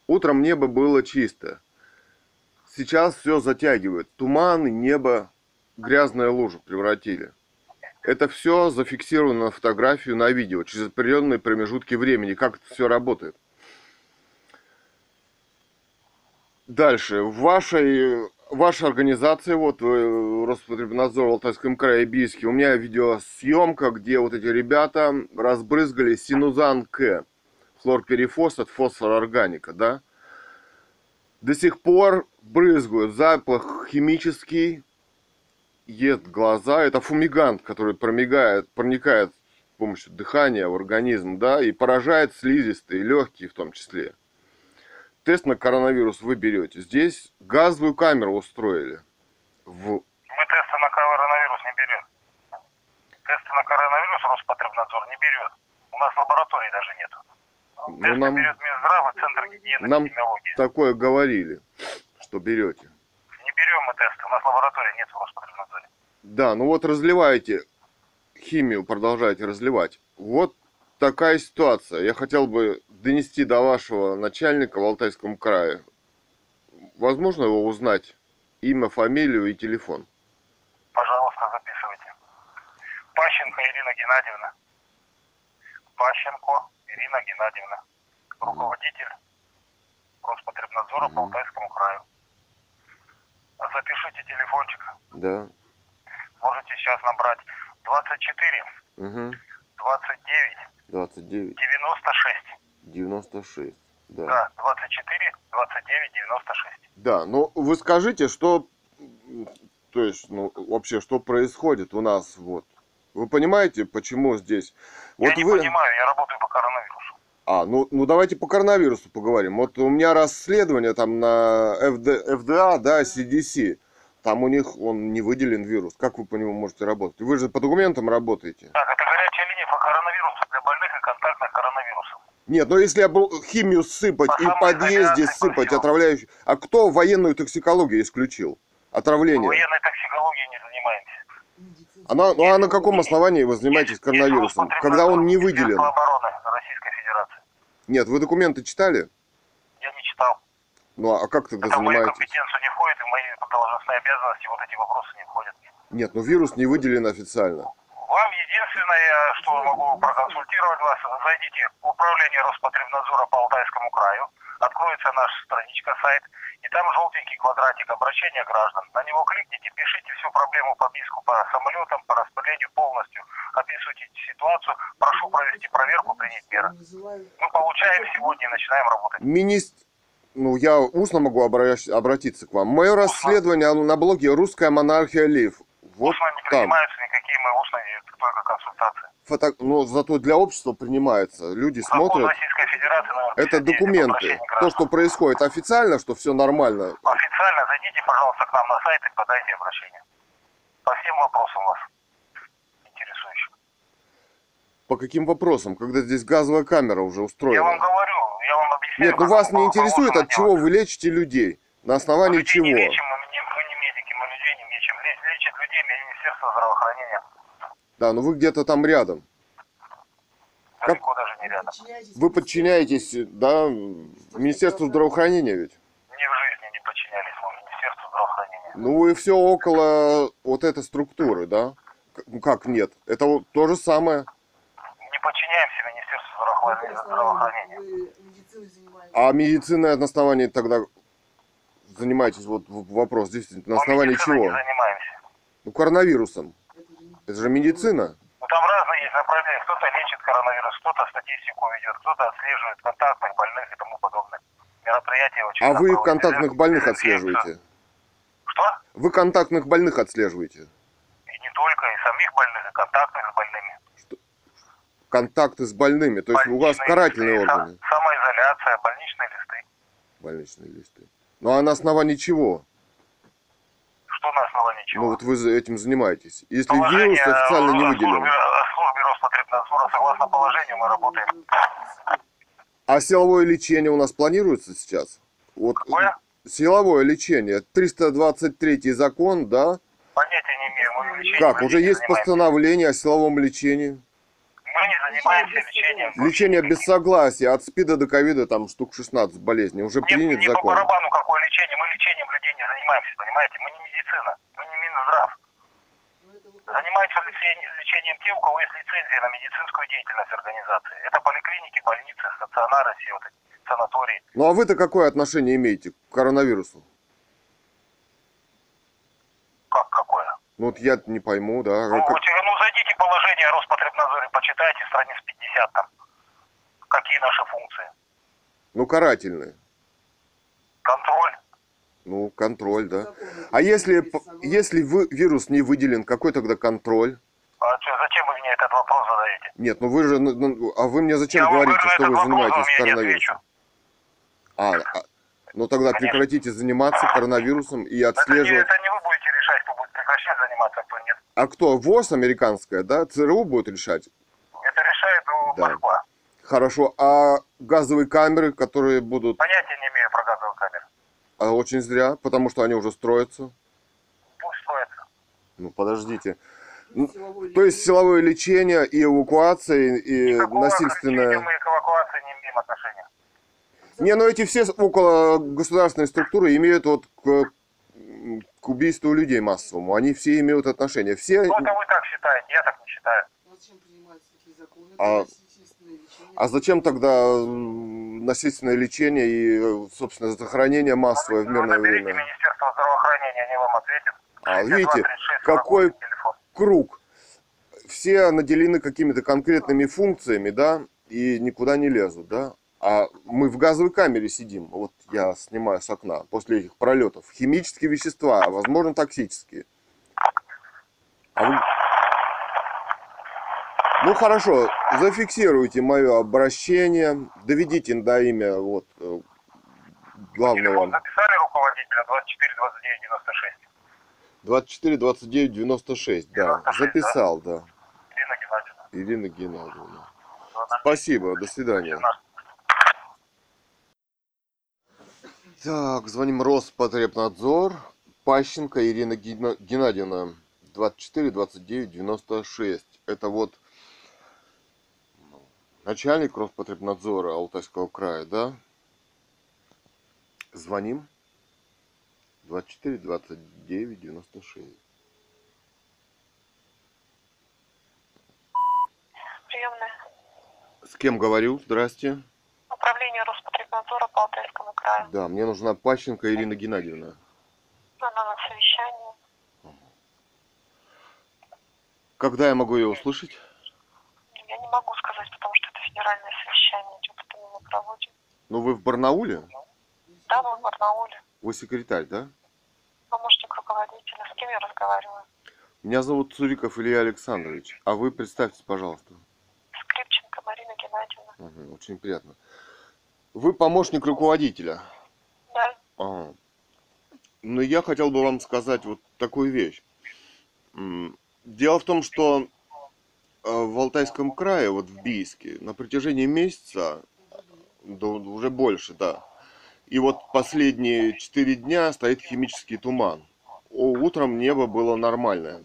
Утром небо было чисто. Сейчас все затягивает. Туман и небо грязная лужу превратили. Это все зафиксировано на фотографию, на видео, через определенные промежутки времени, как это все работает. Дальше. В вашей, вашей организации, вот э, Роспотребнадзор в Алтайском крае Бийске, у меня видеосъемка, где вот эти ребята разбрызгали синузан К, хлорперифосфат, фосфор органика, да? До сих пор брызгают, запах химический, ест глаза. Это фумигант, который промигает, проникает с помощью дыхания в организм, да, и поражает слизистые, легкие в том числе. Тест на коронавирус вы берете. Здесь газовую камеру устроили. В... Мы тесты на коронавирус не берем. Тесты на коронавирус Роспотребнадзор не берет. У нас лаборатории даже нет. Ну, Тесты нам берет Минздрав и Центр гигиены Нам- такое говорили, что берете. Берем мы тесты, у нас лаборатории нет в Роспотребнадзоре. Да, ну вот разливаете химию, продолжаете разливать. Вот такая ситуация. Я хотел бы донести до вашего начальника в Алтайском крае. Возможно его узнать? Имя, фамилию и телефон. Пожалуйста, записывайте. Пащенко Ирина Геннадьевна. Пащенко Ирина Геннадьевна, руководитель Роспотребнадзора по Алтайскому краю. Запишите телефончик. Да. Можете сейчас набрать 24 Угу. 29 29, 96. 96. Да. Да, 24 29 96. Да, ну вы скажите, что, то есть, ну вообще, что происходит у нас, вот. Вы понимаете, почему здесь? Вот я не вы... понимаю, я работаю по коронавирусу. А, ну, ну давайте по коронавирусу поговорим. Вот у меня расследование там на ФД, ФДА, да, CDC. Там у них он не выделен вирус. Как вы по нему можете работать? Вы же по документам работаете. Так, это горячая линия по коронавирусу для больных и контактных коронавирусом. Нет, ну если я был химию сыпать По и в подъезде сыпать отравляющий. А кто военную токсикологию исключил? Отравление. Военной токсикологией не занимаемся. Она, ну а на каком основании вы занимаетесь коронавирусом? Когда он не выделен? обороны. Нет, вы документы читали? Я не читал. Ну а как тогда Это в мою занимаетесь? компетенцию не входит, и в мои должностные обязанности вот эти вопросы не входят. Нет, ну вирус не выделен официально. Вам единственное, что могу проконсультировать вас, зайдите в управление Роспотребнадзора по Алтайскому краю, откроется наша страничка, сайт, и там желтенький квадратик обращения граждан. На него кликните, пишите всю проблему по БИСКу, по самолетам, по распылению полностью, описывайте ситуацию, прошу провести проверку, принять меры. Мы получаем сегодня и начинаем работать. Министр... Ну, я устно могу обратиться к вам. Мое расследование на блоге «Русская монархия Лив». Вот устно не там. принимаются никакие мы устные, только консультации. Фото... Ну, зато для общества принимается. Люди Закон смотрят. Российской Федерации номер Это 59 документы. То, что происходит официально, что все нормально. Официально зайдите, пожалуйста, к нам на сайт и подайте обращение. По всем вопросам вас интересующим. По каким вопросам? Когда здесь газовая камера уже Я вам устроена? говорю, я вам объясняю. Нет, ну вас не интересует, от чего вы лечите людей. На основании Людей чего? не лечим, мы не, мы не медики, мы людей не лечим. Лечит людей Министерство здравоохранения. Да, ну вы где-то там рядом. Как- Далеко даже не рядом. Вы подчиняетесь, да, Министерству здравоохранения ведь? Ни в жизни не подчинялись мы Министерству здравоохранения. Ну вы все около вот этой структуры, да? Ну как нет? Это вот то же самое. Не подчиняемся Министерству здравоохранения. медициной? А медицинное на основании тогда занимаетесь вот вопрос действительно на основании медициной чего? не занимаемся. Ну коронавирусом. Это же медицина. Ну там разные есть направления. Кто-то лечит коронавирус, кто-то статистику ведет, кто-то отслеживает контактных больных и тому подобное. Мероприятия очень А вы контактных больных отслеживаете? Что? Вы контактных больных отслеживаете? И не только, и самих больных, и контактных с больными. Контакты с больными, то есть у вас Больничные карательные листы, органы, са- Самоизоляция, больничные листы. больничные листы. Ну а на основании чего? Что на основании чего? Ну вот вы этим занимаетесь. Если Положение вирус официально не выделен. службе Роспотребнадзора, согласно положению, мы работаем. А силовое лечение у нас планируется сейчас? Вот Какое? силовое лечение. 323 закон, да? Понятия не имею. Мы лечением Как? Уже есть постановление о силовом лечении. Мы не занимаемся лечением. Лечение без согласия. От СПИДа до ковида там штук 16 болезней. Уже Не, принят не по закон. барабану какое лечение. Мы лечением людей не занимаемся, понимаете? Мы не медицина, мы не Минздрав. Вы- Занимаются лечением, те, у кого есть лицензия на медицинскую деятельность организации. Это поликлиники, больницы, стационары, все вот эти санатории. Ну а вы-то какое отношение имеете к коронавирусу? Как какое? Ну вот я не пойму, да. Ну, Как- зайдите положение о Роспотребнадзоре, почитайте страниц 50 там. Какие наши функции? Ну карательные. Контроль. Ну контроль, да. А если, если вы, вирус не выделен, какой тогда контроль? А чё, зачем вы мне этот вопрос задаете? Нет, ну вы же, ну, ну, а вы мне зачем Я говорите, говорю, что вы занимаетесь коронавирусом? А, а, ну тогда Конечно. прекратите заниматься коронавирусом и Это не, отслеживать. это не вы будете прекращать заниматься, а кто нет. А кто? ВОЗ американская, да? ЦРУ будет решать? Это решает Да. Москва. Хорошо. А газовые камеры, которые будут... Понятия не имею про газовые камеры. А очень зря, потому что они уже строятся. Пусть строится. Ну подождите. Ну, То есть силовое лечение и эвакуация, и Никакого насильственное... мы к эвакуации не имеем отношения. Не, ну эти все около государственной структуры имеют вот к, к убийству людей массовому. Они все имеют отношение. Все... Ну, это вы так считаете, я так не считаю. Ну, зачем принимаются такие законы? такого. Ну, А- лечение. А зачем тогда насильственное лечение и, собственно, захоронение массовое в Вы мирное наберите время? Министерство здравоохранения, они вам ответят. А, видите, 236 какой 48 телефон. круг. Все наделены какими-то конкретными функциями, да, и никуда не лезут, да. А мы в газовой камере сидим, вот я снимаю с окна после этих пролетов. Химические вещества, а возможно токсические. А вы- Ну хорошо, зафиксируйте мое обращение, доведите до имя вот э, Телефон главного записали руководителя 24 29 96. 24 29 96, да, 96, да? записал, да. Ирина Геннадьевна. Ирина Геннадьевна. Спасибо, до свидания. Так, звоним Роспотребнадзор. Пащенко Ирина Геннадьевна. 24 29 96. Это вот начальник Роспотребнадзора Алтайского края, да? Звоним. 24 29 96. Приемная. С кем говорю? Здрасте. Управление Роспотребнадзора по Алтайскому краю. Да, мне нужна Пащенко Ирина Геннадьевна. Она на совещании. Когда я могу ее услышать? Я не могу сказать, потому что это федеральное совещание идет, это мы не проводим. Ну, вы в Барнауле? Да, мы в Барнауле. Вы секретарь, да? Помощник руководителя. С кем я разговариваю? Меня зовут Цуриков Илья Александрович. А вы представьтесь, пожалуйста. Скрипченко Марина Геннадьевна. Мгм, очень приятно. Вы помощник руководителя. Да. Ага. Ну, я хотел бы вам сказать вот такую вещь. Дело в том, что э, в Алтайском крае, вот в Бийске, на протяжении месяца, да, уже больше, да, и вот последние четыре дня стоит химический туман. Утром небо было нормальное.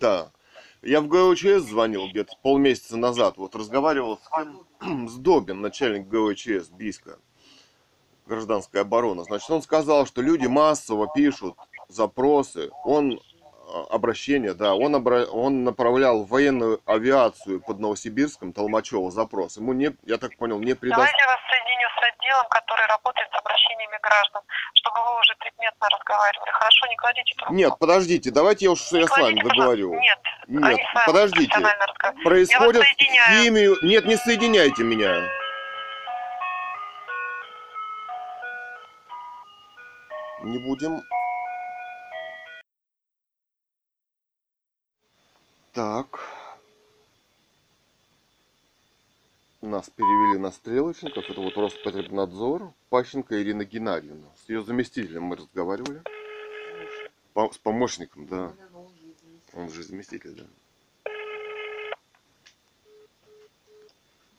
Да. Я в ГОЧС звонил где-то полмесяца назад, вот разговаривал с? (clears throat) С Добин, начальник ГОЧС Бийска, гражданская оборона. Значит, он сказал, что люди массово пишут запросы, он а, обращение, да, он, обра... он направлял военную авиацию под Новосибирском Толмачева запрос. Ему не, я так понял, не предоставили. Давайте я вас соединю с отделом, который работает с обращениями граждан, чтобы вы уже предметно разговаривали. Хорошо, не кладите трубку. Нет, подождите, давайте я уж я Не с вами кладите, пожалуйста. договорю. Нет, Нет, подождите. Происходит химию. Нет, не соединяйте меня. Не будем. Так. Нас перевели на стрелочников. Это вот Роспотребнадзор. Пащенко Ирина Геннадьевна. С ее заместителем мы разговаривали. По- с помощником, да. Он же заместитель, да.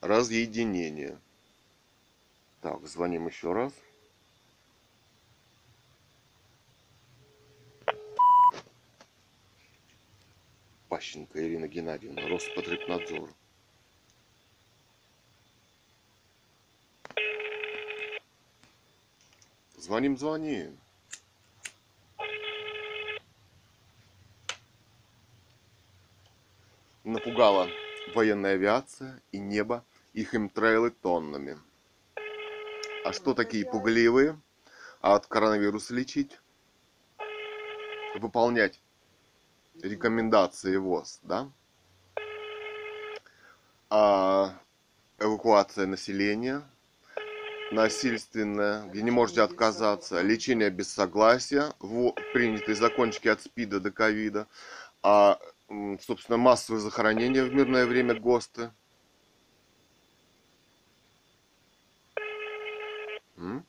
Разъединение. Так, звоним еще раз. Пащенко Ирина Геннадьевна, Роспотребнадзор. Звоним, звоним. Напугала военная авиация и небо их химтрейлы тоннами. А что такие пугливые? А от коронавируса лечить? Выполнять рекомендации ВОЗ, да? А эвакуация населения, насильственная, где не можете отказаться, лечение без согласия, во- принятые закончики от СПИДа до ковида, а, собственно, массовые захоронения в мирное время ГОСТы. М?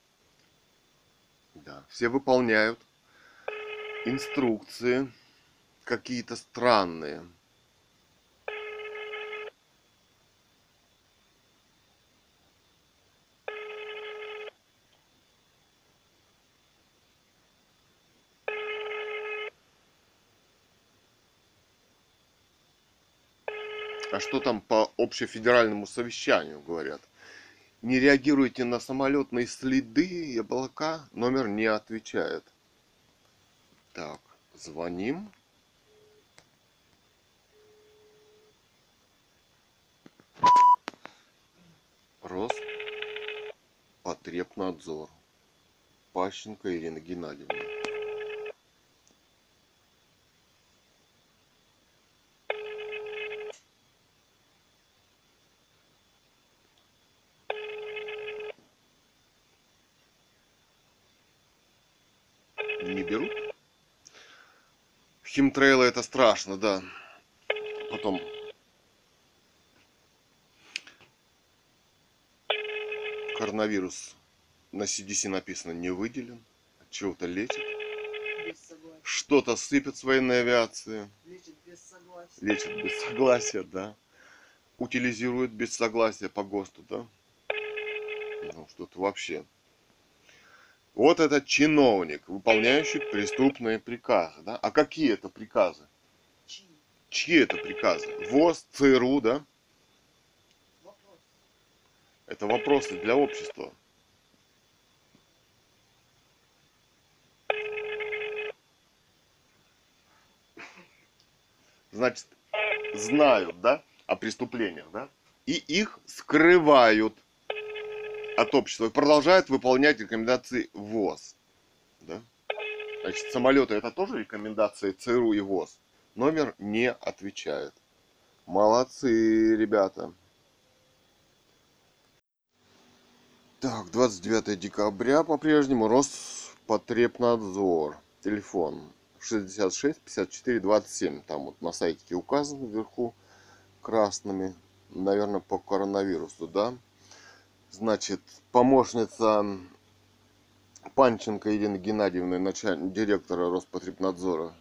Да, все выполняют инструкции какие-то странные. что там по общефедеральному совещанию говорят. Не реагируйте на самолетные следы и облака, номер не отвечает. Так, звоним. Роспотребнадзор. Пащенко Ирина Геннадьевна. Химтрейлы это страшно, да. Потом коронавирус на CDC написано не выделен, от чего-то согласия. Что-то сыпет с военной авиации, Лечит без согласия. без согласия, да. Утилизирует без согласия по ГОСТу, да. Ну, что-то вообще. Вот этот чиновник, выполняющий преступные приказы, да. А какие это приказы? Чьи? Это приказы? ВОЗ, ЦРУ, да? Это вопросы для общества. Значит, знают, да, о преступлениях, да, и их скрывают от общества и продолжают выполнять рекомендации ВОЗ, да. Значит, самолеты это тоже рекомендации ЦРУ и ВОЗ. Номер не отвечает. Молодцы, ребята. Так, 29 декабря по-прежнему Роспотребнадзор. Телефон 66 54 27. Там вот на сайте указано вверху красными. Наверное, по коронавирусу, да? Значит, помощница Панченко Ирина Геннадьевна, начальник директора Роспотребнадзора.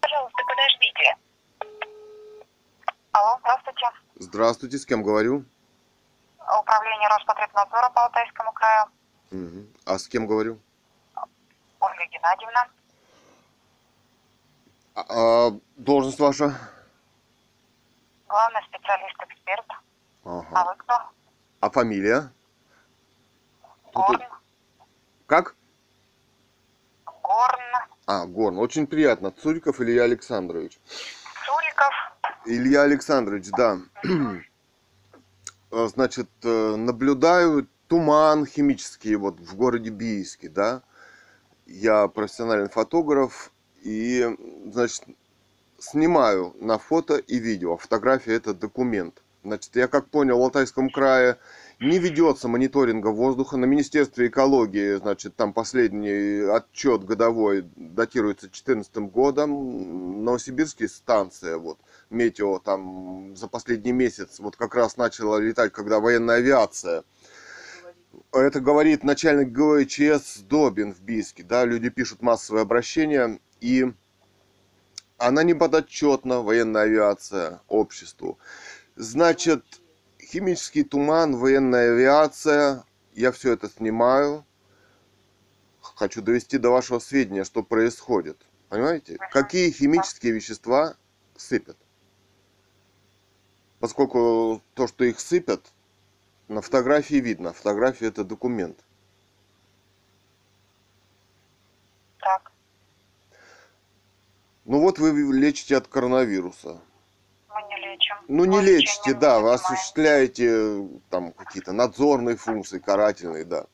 Пожалуйста, подождите. Алло, здравствуйте. Здравствуйте, с кем говорю? Управление Роспотребнадзора по Алтайскому краю. Мгм. А с кем говорю? Ольга Геннадьевна. А, а, должность ваша? Главный специалист-эксперт. А Ага. вы кто? А фамилия? Горн. Как? Горн. А, Горн. Очень приятно. Цуриков Илья Александрович. Цуриков. Илья Александрович, да. Э, Значит, э, наблюдаю туман химический вот в городе Бийске, да. Я профессиональный фотограф и, значит, снимаю на фото и видео. Фотография это документ. Значит, я как понял, в Алтайском крае не ведется мониторинга воздуха. На Министерстве экологии, значит, там последний отчет годовой датируется 2014 годом. Новосибирские станция, вот, метео там за последний месяц вот как раз начала летать, когда военная авиация. Это говорит начальник ГОЧС Добин в Бийске, да, люди пишут массовые обращения, и она не подотчетна, военная авиация, обществу. Значит, химический туман, военная авиация, я все это снимаю, хочу довести до вашего сведения, что происходит. Понимаете? Какие химические вещества сыпят? Поскольку то, что их сыпят, на фотографии видно. Фотография это документ. Так, Ну вот вы лечите от коронавируса. Лечим. Ну не лечите, да, вы осуществляете там какие-то надзорные функции, карательные, да.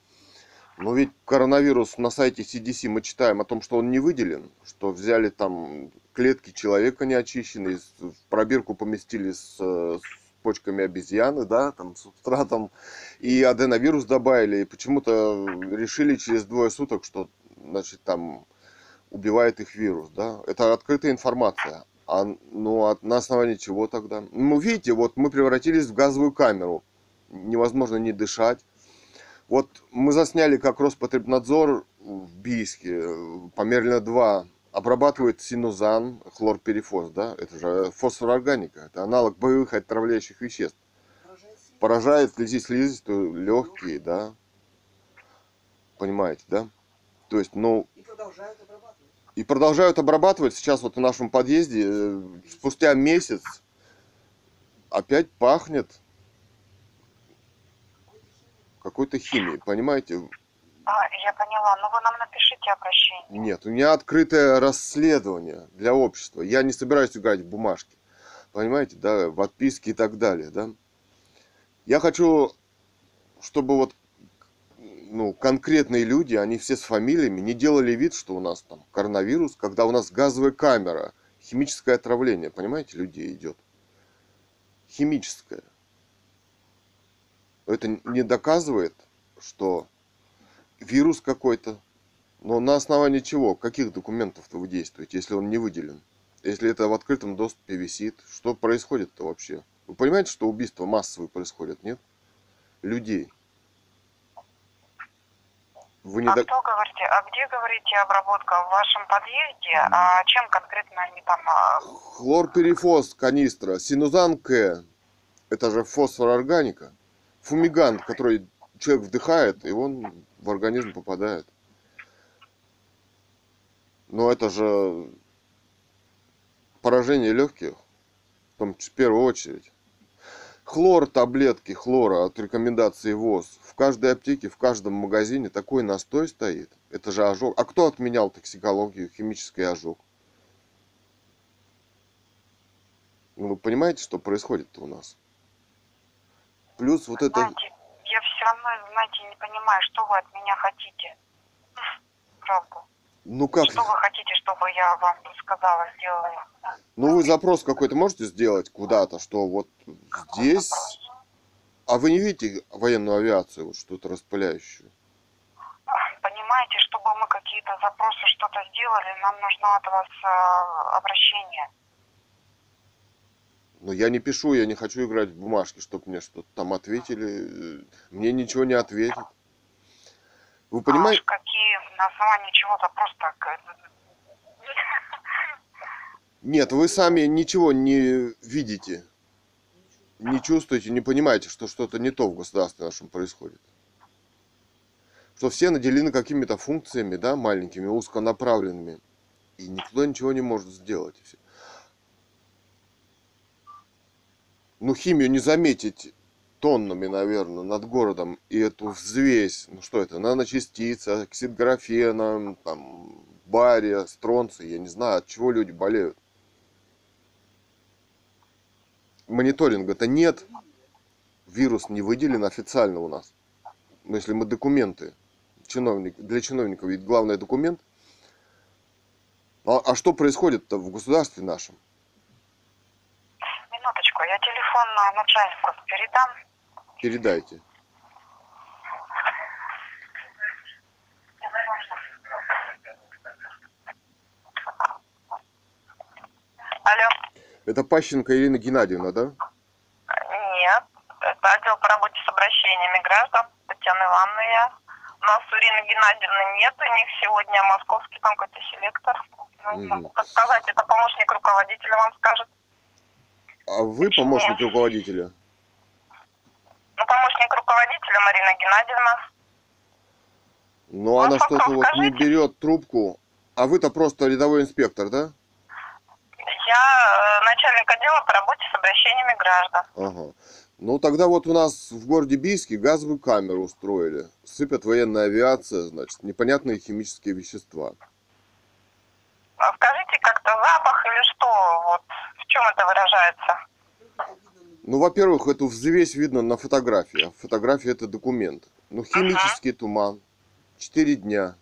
Но ведь коронавирус на сайте CDC мы читаем о том, что он не выделен, что взяли там клетки человека неочищенные, в пробирку поместили с, э, с почками обезьяны, да, там субстратом, и аденовирус добавили, и почему-то решили через двое суток, что, значит, там убивает их вирус, да. Это открытая информация. А ну а на основании чего тогда? Ну, видите, вот мы превратились в газовую камеру. Невозможно не дышать. Вот мы засняли, как Роспотребнадзор в Бийске, э, померно 2, обрабатывает синузан, хлорперифос, да, это же фосфорорганика, это аналог боевых отравляющих веществ. Поражает слизистую, легкие, да. Понимаете, да? То есть, ну, И продолжают обрабатывать. И продолжают обрабатывать. Сейчас вот в нашем подъезде э, спустя месяц опять пахнет какой-то химией, понимаете? А, я поняла. Ну вы нам напишите обращение. Нет, у меня открытое расследование для общества. Я не собираюсь играть в бумажки. Понимаете, да, в отписки и так далее, да. Я хочу, чтобы вот ну, конкретные люди, они все с фамилиями, не делали вид, что у нас там коронавирус, когда у нас газовая камера, химическое отравление, понимаете, людей идет. Химическое. Это не доказывает, что вирус какой-то. Но на основании чего? Каких документов-то вы действуете, если он не выделен? Если это в открытом доступе висит? Что происходит-то вообще? Вы понимаете, что убийства массовые происходят, нет? Людей. Вы не А до- кто, говорите, а где, говорите, обработка? В вашем подъезде? А чем конкретно они там... а, Хлорперифос канистра, синузан К, это же фосфор органика, фумигант, который человек вдыхает, и он в организм попадает. Но это же поражение легких, в том числе в первую очередь. Хлор, таблетки хлора от рекомендации ВОЗ. В каждой аптеке, в каждом магазине такой настой стоит. Это же ожог. А кто отменял токсикологию, химический ожог? Ну, вы понимаете, что происходит у нас? Плюс вот это... Знаете, я все равно, знаете, не понимаю, что вы от меня хотите. Правда. Ну как? Что вы хотите, чтобы я вам сказала, сделала? Ну вы запрос какой-то можете сделать куда-то, что вот здесь... А вы не видите военную авиацию, вот что-то распыляющую? Понимаете, чтобы мы какие-то запросы, что-то сделали, нам нужно от вас а, обращение. Но я не пишу, я не хочу играть в бумажки, чтобы мне что-то там ответили. Мне ничего не ответят. Вы понимаете? А какие, на основании чего запрос так? э, (laughs) Нет, вы сами ничего не видите, не чувствуете, не понимаете, что что-то не то в государстве нашем происходит. Что все наделены какими-то функциями, да, маленькими, узконаправленными. И никто ничего не может сделать. Ну, химию не заметить тоннами, наверное, над городом. И эту взвесь, ну что это, наночастица, оксид графена, там, бария, стронций, я не знаю, от чего люди болеют. Мониторинга-то нет. Вирус не выделен официально у нас. Но если мы документы, чиновник, для чиновников ведь главный документ. А, а что происходит-то в государстве нашем? Минуточку, я телефон на начальнику передам. Передайте. Алло. Это Пащенко Ирина Геннадьевна, да? Нет, это отдел по работе с обращениями граждан, Татьяна Ивановна я. У нас Ирины Геннадьевны нет, у них сегодня московский там какой-то селектор. Ну, Мгм. могу подсказать, это помощник руководителя вам скажет. А вы помощник руководителя? Ну, помощник руководителя Марина Геннадьевна. Но она Ну, что-то вот не берет трубку. А вы-то просто рядовой инспектор, да? Я э, начальник отдела по работе с обращениями граждан. Ага. Ну тогда вот у нас в городе Бийске газовую камеру устроили. Сыпят военная авиация, значит, непонятные химические вещества. А Скажите как-то запах или что? Вот в чем это выражается? Ну, во-первых, эту взвесь видно на фотографии. А фотография это документ. Ну, химический туман. Четыре дня.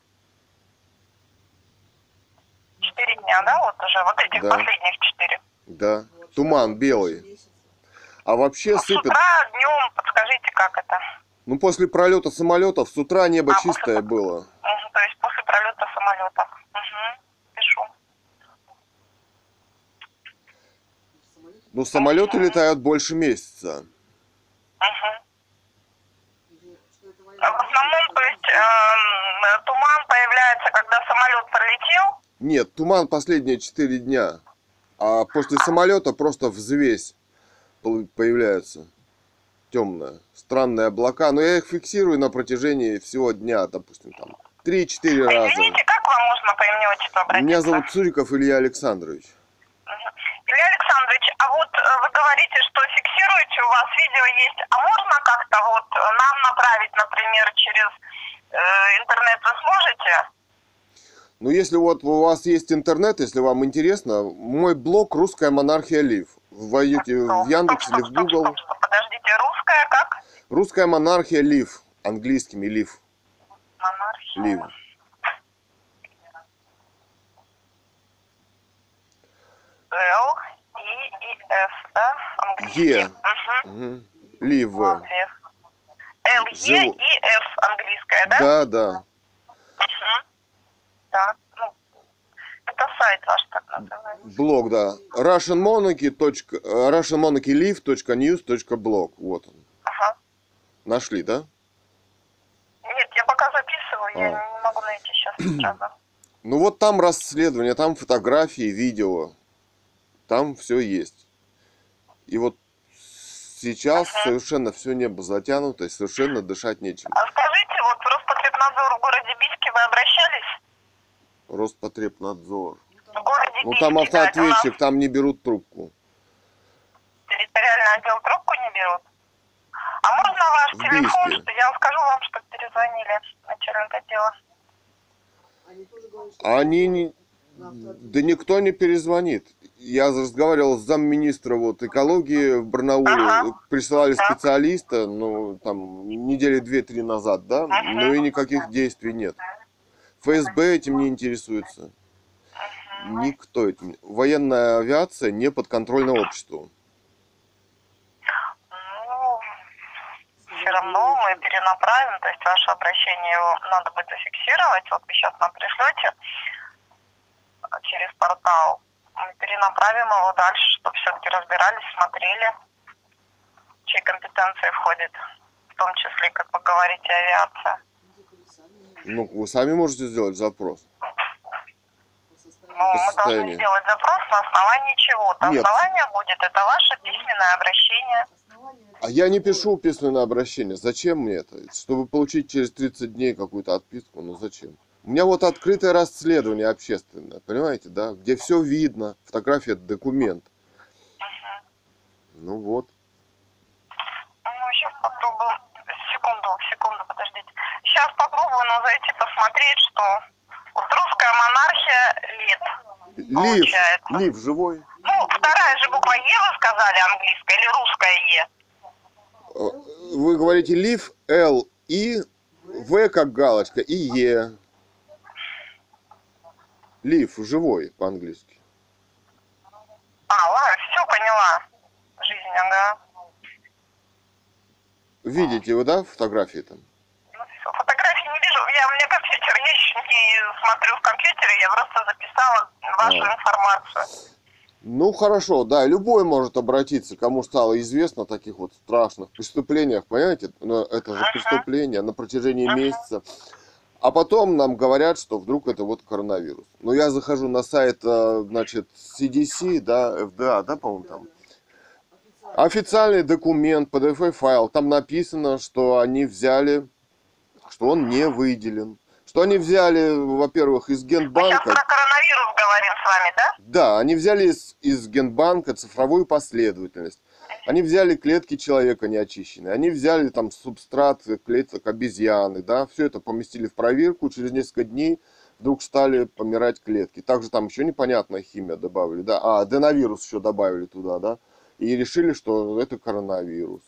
Четыре дня, да, вот уже, вот этих Да. последних четыре. Да. Туман белый. А вообще С сыпет. утра, днем, подскажите, как это? Ну, после пролета самолетов с утра небо А, после чистое было. Мгм, то есть после пролета самолета. Угу, пишу. Ну, самолеты летают больше месяца. Это В основном, то есть, эм, туман появляется, когда самолет пролетел. Нет, туман последние четыре дня. А после самолета просто взвесь появляется. Темная. Странные облака. Но я их фиксирую на протяжении всего дня, допустим, там. Три-четыре раза. Извините, как вам можно по имени отчеству обратиться? Меня зовут Цуриков Илья Александрович. Илья Александрович, а вот э, вы говорите, что фиксируете, у вас видео есть, а можно как-то вот э, нам направить, например, через э, интернет вы сможете? Ну, если вот у вас есть интернет, если вам интересно, мой блог «Русская монархия Лив». Вводите в Стоп, Яндекс стоп, или в Google. стоп, стоп, Подождите, русская как? «Русская монархия Live». Английскими Live. Live. Л, И, И, Ф, да? Английский. Е. Угу. Live. Л, Е, И, Ф, английская, да? Да, да. Так, ну, это сайт ваш так называется. Блог, да. Russian Monarchy. э, Russian Monarchy Live. News. Blog. Вот он. Ага. Нашли, да? Нет, я пока записываю, я А. не могу найти сейчас сразу. (clears throat) Ну вот там расследование, там фотографии, видео. Там все есть. И вот сейчас Ага. совершенно все небо затянуто, и совершенно дышать нечем. А скажите, вот в Роспотребнадзор в городе Бийске вы обращались? Роспотребнадзор. В городе Ну Бийске, там да, нас автоответчик, там не берут трубку. территориальный отдел трубку не берут. А можно ваш В телефон, Бийске. я скажу вам, что перезвонили начальник отдела? Они говорят, Они не... Да никто не перезвонит. Я разговаривал с замминистра вот, экологии в Барнауле. Ага. Присылали Так. специалиста, ну, там, недели две-три назад, да? Ага. Но и никаких действий нет. ФСБ этим не интересуется. Никто этим. Военная авиация не подконтрольна обществу. Ну, все равно мы перенаправим, то есть ваше обращение его надо будет зафиксировать. Вот вы сейчас нам пришлете через портал. Мы перенаправим его дальше, чтобы все-таки разбирались, смотрели, чьи компетенции входит, в том числе, как вы говорите, авиация. Ну, вы сами можете сделать запрос. Ну, мы должны сделать запрос на основании чего-то. Нет. Основание будет, это ваше письменное обращение. А я не пишу письменное обращение. Зачем мне это? Чтобы получить через 30 дней какую-то отписку? Ну зачем? У меня вот открытое расследование общественное, понимаете, да? Где все видно. Фотография это документ. Ну вот. Ну, сейчас попробую. Секунду, секунду, подождите. Сейчас попробую, но зайти посмотреть, что вот русская монархия Live. Live, Получается. Live живой. Ну, вторая же буква Е вы сказали английская или русская Е? Э, Вы говорите Live, Л, И, В как галочка и Е. Live живой по-английски. А, ладно, все поняла. Жизнь, ага. Видите вы, да, фотографии там? Ну, все. Фотографий не вижу. Я, у меня компьютер, я еще не смотрю в компьютере, я просто записала вашу А. информацию. Ну хорошо, да, любой может обратиться, кому стало известно о таких вот страшных преступлениях, понимаете? Но это же Ага. преступление на протяжении Ага. месяца. А потом нам говорят, что вдруг это вот коронавирус. Но я захожу на сайт, э, значит, CDC, да, FDA, да, по-моему, там. Официальный документ, PDF-файл, там написано, что они взяли, что он не выделен. Что они взяли, во-первых, из Мы сейчас Генбанка. про коронавирус говорим с вами, да? Да, они взяли из, из Генбанка цифровую последовательность. Они взяли клетки человека неочищенные, они взяли там субстрат клеток обезьяны, да, все это поместили в проверку, через несколько дней вдруг стали помирать клетки. Также там еще непонятная химия добавили, да, а, аденовирус еще добавили туда, да, и решили, что это коронавирус.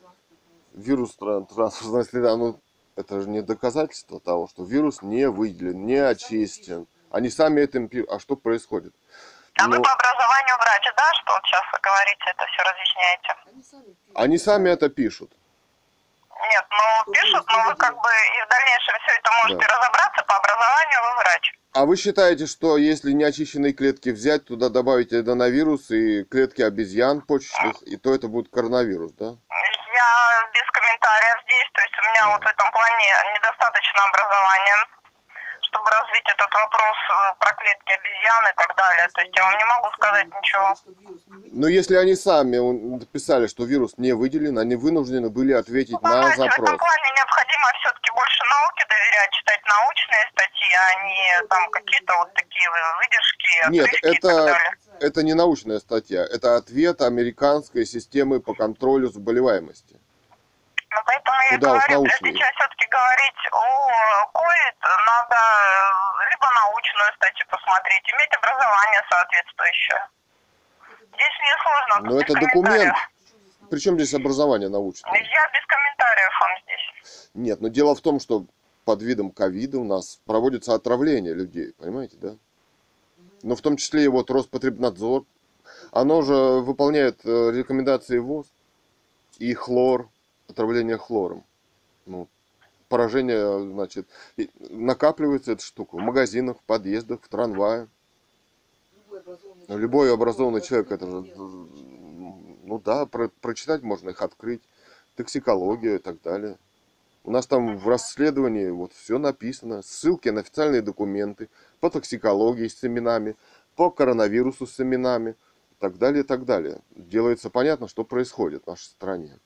Транспортная Вирус тран- трансферной следа, ну, это же не доказательство того, что вирус не выделен, не очистен. Они сами пишут. А что происходит? А вы Ну, по образованию врач, да, что вот сейчас вы говорите, это все разъясняете? Они сами пишут. они сами это пишут. Нет, ну пишут, но вы как бы и в дальнейшем все это можете Да. разобраться, по образованию вы врач. А вы считаете, что если неочищенные клетки взять, туда добавить аденовирус и клетки обезьян почечных, и то это будет коронавирус, да? Я без комментариев здесь, то есть у меня вот в этом плане недостаточно образования, чтобы развить этот вопрос э, про клетки обезьян и так далее. То есть я вам не могу сказать ничего. Но если они сами написали, что вирус не выделен, они вынуждены были ответить Ну, на знаете, в запрос. этом плане необходимо все-таки больше науке доверять, читать научные статьи, а не там какие-то вот такие выдержки, Нет, отрывки и так это, далее. это не научная статья, это ответ американской системы по контролю заболеваемости. Ну, поэтому я Куда говорю, научные. прежде чем все-таки говорить о COVID, надо э, либо научную статью посмотреть, иметь образование соответствующее. Здесь мне сложно. Но это документ. комментариев. Причем здесь Причем здесь образование научное? Я без комментариев вам здесь. Нет, но дело в том, что под видом ковида у нас проводится отравление людей, понимаете, да? Но в том числе и вот Роспотребнадзор, оно же выполняет э, рекомендации ВОЗ и хлор, отравление хлором. Ну, поражение, значит, накапливается эта штука в магазинах, в подъездах, в трамвае. Ну, Любой образованный человек, это же, ну да, про- прочитать можно их открыть, токсикология и так далее. У нас там в расследовании вот все написано, ссылки на официальные документы по токсикологии с именами, по коронавирусу с именами и так далее, и так далее. Делается понятно, что происходит в нашей стране.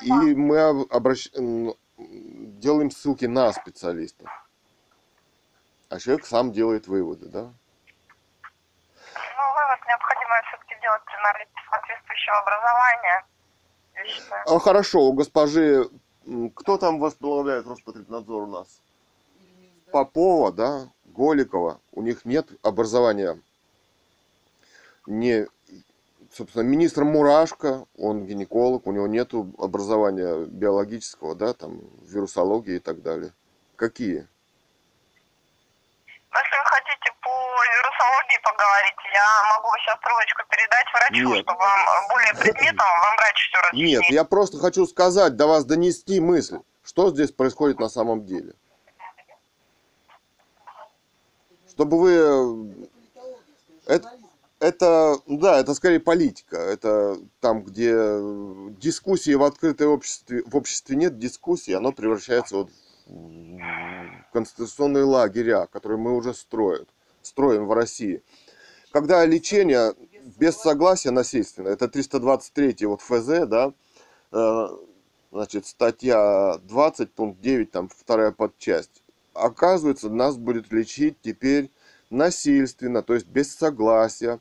И мы об- обращ- делаем ссылки на специалистов. А человек сам делает выводы, да? Ну, вывод необходимо все-таки делать при наличии соответствующего образования. Считаю. А, хорошо, у госпожи, кто там возглавляет Роспотребнадзор у нас? Попова, да, Голикова. У них нет образования. Не, собственно, министр Мурашко, он гинеколог, у него нет образования биологического, да, там, вирусологии и так далее. Какие? Но если вы хотите по вирусологии поговорить, я могу сейчас трубочку передать врачу, Нет. чтобы вам э, более предметно вам врач все разъяснит. Нет, я просто хочу сказать, до вас донести мысль, что здесь происходит на самом деле. Чтобы вы скажем, Это-. Это, да, это скорее политика. Это там, где дискуссии в открытой обществе, в обществе нет дискуссий, оно превращается вот в конституционные лагеря, которые мы уже строим, строим в России. Когда лечение без согласия насильственно, это 323 вот ФЗ, да, э, значит, статья 20, пункт 9, там вторая подчасть. Оказывается, нас будет лечить теперь насильственно, то есть без согласия.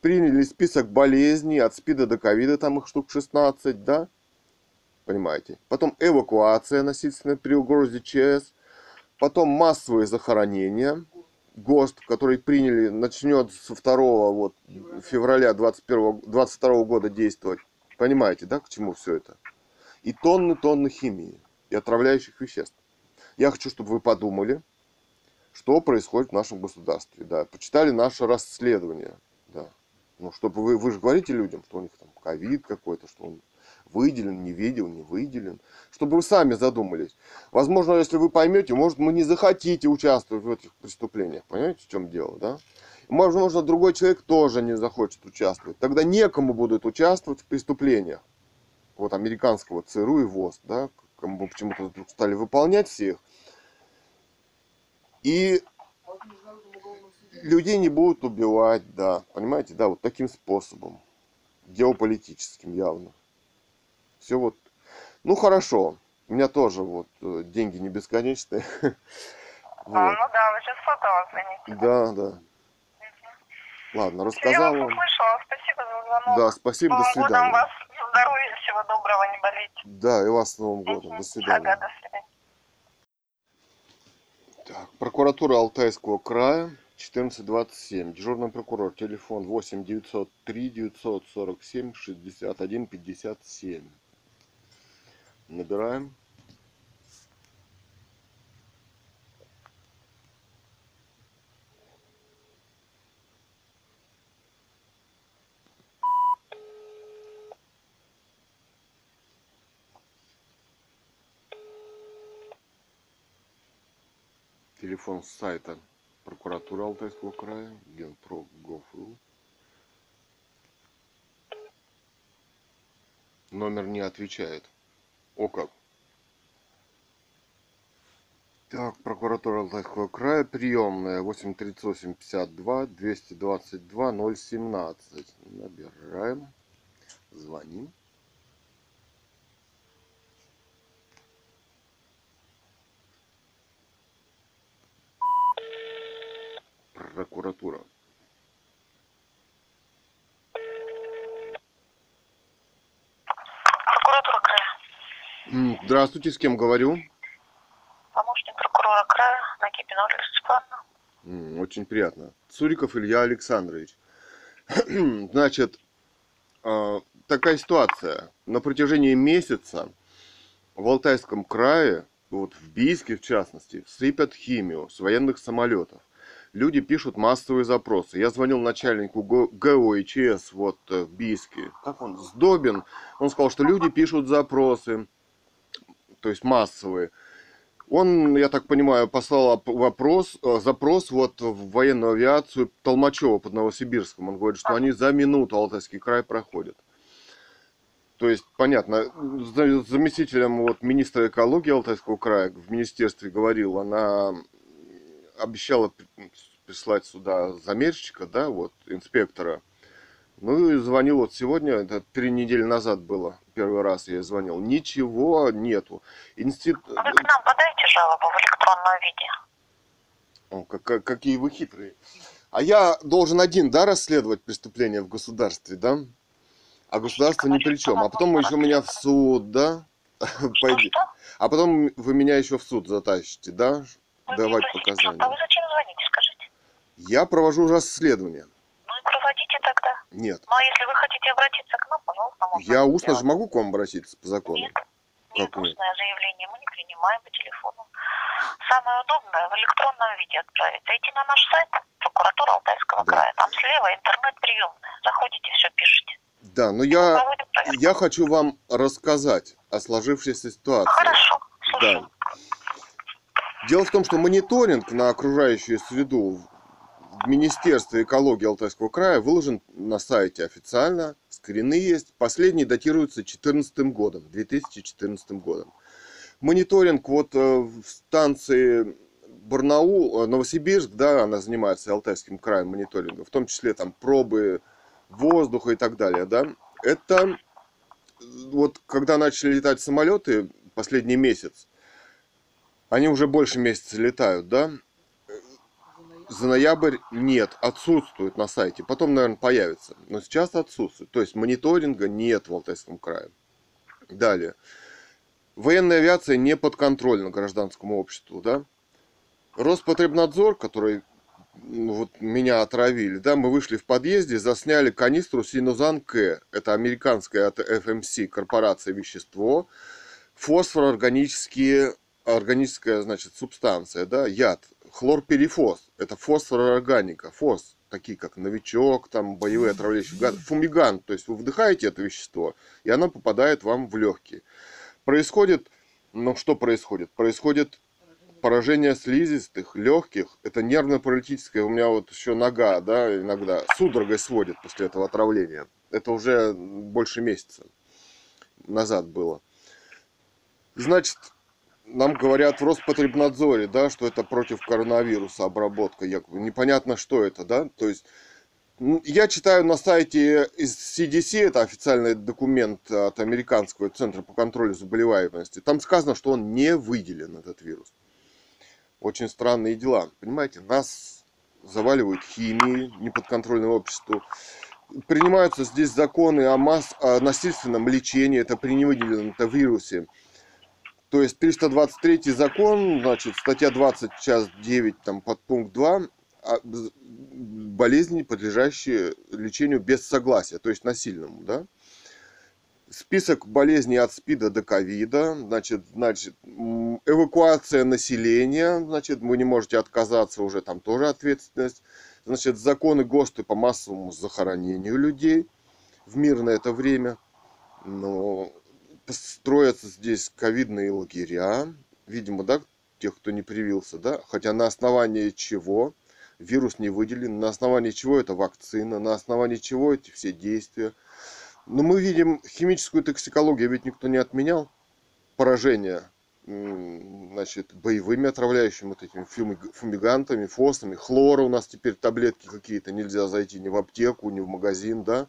Приняли список болезней от СПИДа до ковида, там их штук 16, да? Понимаете? Потом эвакуация насильственная при угрозе ЧС. Потом массовые захоронения. ГОСТ, который приняли, начнет со 2 вот, февраля 21, 22 года действовать. Понимаете, да, к чему все это? И тонны-тонны химии и отравляющих веществ. Я хочу, чтобы вы подумали, что происходит в нашем государстве. Да, почитали наше расследование. Да. Ну, чтобы вы, вы же говорите людям, что у них там ковид какой-то, что он выделен, не видел, не выделен. Чтобы вы сами задумались. Возможно, если вы поймете, может, вы не захотите участвовать в этих преступлениях. Понимаете, в чем дело, да? Возможно, другой человек тоже не захочет участвовать. Тогда некому будут участвовать в преступлениях. Вот американского ЦРУ и ВОЗ, да, кому почему-то вдруг стали выполнять всех. И А людей не будут убивать, да, понимаете, да, вот таким способом, геополитическим явно. Все вот, ну хорошо, у меня тоже вот э, деньги не бесконечные. (laughs) А, Вот. ну да, вы сейчас сотово звоните. Да, да. Ладно, Я рассказал вас услышала, спасибо за звонок. Да, спасибо, до Новым годом свидания. вас, здоровья, всего доброго, не болейте. Да, и вас с Новым годом, до Ага, свидания. до свидания. Так, прокуратура Алтайского края, 1427. Дежурный прокурор, телефон 8 903 947 61 57. Набираем. Телефон с сайта прокуратуры Алтайского края, genprog.gov.ru. Номер не отвечает. О как. Так, прокуратура Алтайского края, приемная 838 52 222 017. Набираем, звоним. Прокуратура. Прокуратура края. Здравствуйте, с кем говорю? Помощник прокурора края Накипина Ольга Степановна. Очень приятно. Цуриков Илья Александрович. (clears throat) Значит, а, такая ситуация. На протяжении месяца в Алтайском крае вот в Бийске в частности, сыпят химию с военных самолетов. Люди пишут массовые запросы. Я звонил начальнику ГО ГОИЧС вот э, в Бийске. Как он? Сдобин. Он сказал, что люди пишут запросы, то есть массовые. Он, я так понимаю, послал оп- вопрос, э, запрос вот в военную авиацию Толмачева под Новосибирском. Он говорит, что они за минуту Алтайский край проходят. То есть, понятно, за- заместителем вот министра экологии Алтайского края в министерстве говорил, она обещала прислать сюда замерщика, да, вот, инспектора. Ну и звонил вот сегодня, это три недели назад было, первый раз я звонил. Ничего нету. Институт... Вы к нам подаете жалобу в электронном виде? О, как- какие вы хитрые. А я должен один, да, расследовать преступление в государстве, да? А государство ни при чем. А потом еще меня в суд, да? (laughs) Пойди. Что? А потом вы меня еще в суд затащите, да? Вы Давать просите. А вы показания. зачем звоните? Я провожу расследование. Ну и проводите тогда. Нет. Ну а если вы хотите обратиться к нам, пожалуйста, можно Я устно же сделать. могу к вам обратиться по закону? Нет, нет, Как нет? устное заявление мы не принимаем по телефону. Самое удобное в электронном виде отправить. Зайти на наш сайт прокуратура Алтайского Да. края. Там слева интернет-приемная. Заходите, все пишите. Да, но я, я хочу вам рассказать о сложившейся ситуации. Хорошо, слушаю. Да. Дело в том, что мониторинг на окружающую среду в Министерстве экологии Алтайского края выложен на сайте официально. Скрины есть. Последний датируется 2014 годом, 2014 годом. Мониторинг вот э, в станции Барнаул, э, Новосибирск, да, она занимается Алтайским краем мониторингом, в том числе там пробы воздуха и так далее, да. Это э, вот когда начали летать самолеты последний месяц, они уже больше месяца летают, да? За ноябрь нет, отсутствует на сайте. Потом, наверное, появится. Но сейчас отсутствует. То есть мониторинга нет в Алтайском крае. Далее. Военная авиация не подконтрольна гражданскому обществу, да? Роспотребнадзор, который ну, вот меня отравили, да, мы вышли в подъезде, засняли канистру Синузан К. Это американская от FMC корпорация вещество. Фосфороорганические, органическая, значит, субстанция, да, яд. Хлорперифос. Это фосфороорганика. Фос, такие как новичок, там, боевые отравляющие газы. Фумигант, то есть вы вдыхаете это вещество, и оно попадает вам в легкие. Происходит, ну что происходит? Происходит поражение слизистых, легких, это нервно-паралитическое, у меня вот еще нога, да, иногда судорогой сводит после этого отравления. Это уже больше месяца назад было. Значит, нам говорят в Роспотребнадзоре, да, что это против коронавируса обработка, якобы. Непонятно, что это, да, то есть ну, я читаю на сайте из CDC, это официальный документ от Американского центра по контролю заболеваемости. Там сказано, что он не выделен, этот вирус. Очень странные дела. Понимаете, нас заваливают химией, неподконтрольное обществу. Принимаются здесь законы о, масс... о насильственном лечении, это при невыделенном вирусе. То есть 323 закон, значит, статья 20, час 9, там, подпункт 2, а, болезни, подлежащие лечению без согласия, то есть насильному, да? Список болезней от СПИДа до ковида, значит, значит, эвакуация населения, значит, вы не можете отказаться, уже там тоже ответственность. Значит, законы ГОСТы по массовому захоронению людей в мирное это время. Но строятся здесь ковидные лагеря, видимо, да, тех, кто не привился, да, хотя на основании чего вирус не выделен, на основании чего это вакцина, на основании чего эти все действия. Но мы видим химическую токсикологию, ведь никто не отменял поражение значит, боевыми отравляющими вот этими фумиг- фумигантами, фосами, хлора у нас теперь таблетки какие-то, нельзя зайти ни в аптеку, ни в магазин, да.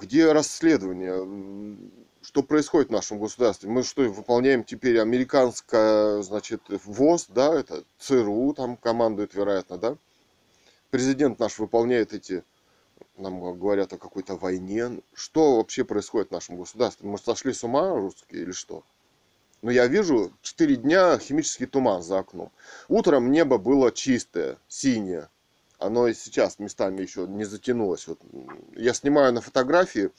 Где расследование? Что происходит в нашем государстве? Мы что, выполняем теперь американское, значит, ВОЗ, да, это ЦРУ там командует, вероятно, да? Президент наш выполняет эти, нам говорят о какой-то войне. Что вообще происходит в нашем государстве? Мы сошли с ума русские или что? Ну, я вижу 4 дня химический туман за окном. Утром небо было чистое, синее. Оно и сейчас местами еще не затянулось. Вот я снимаю на фотографии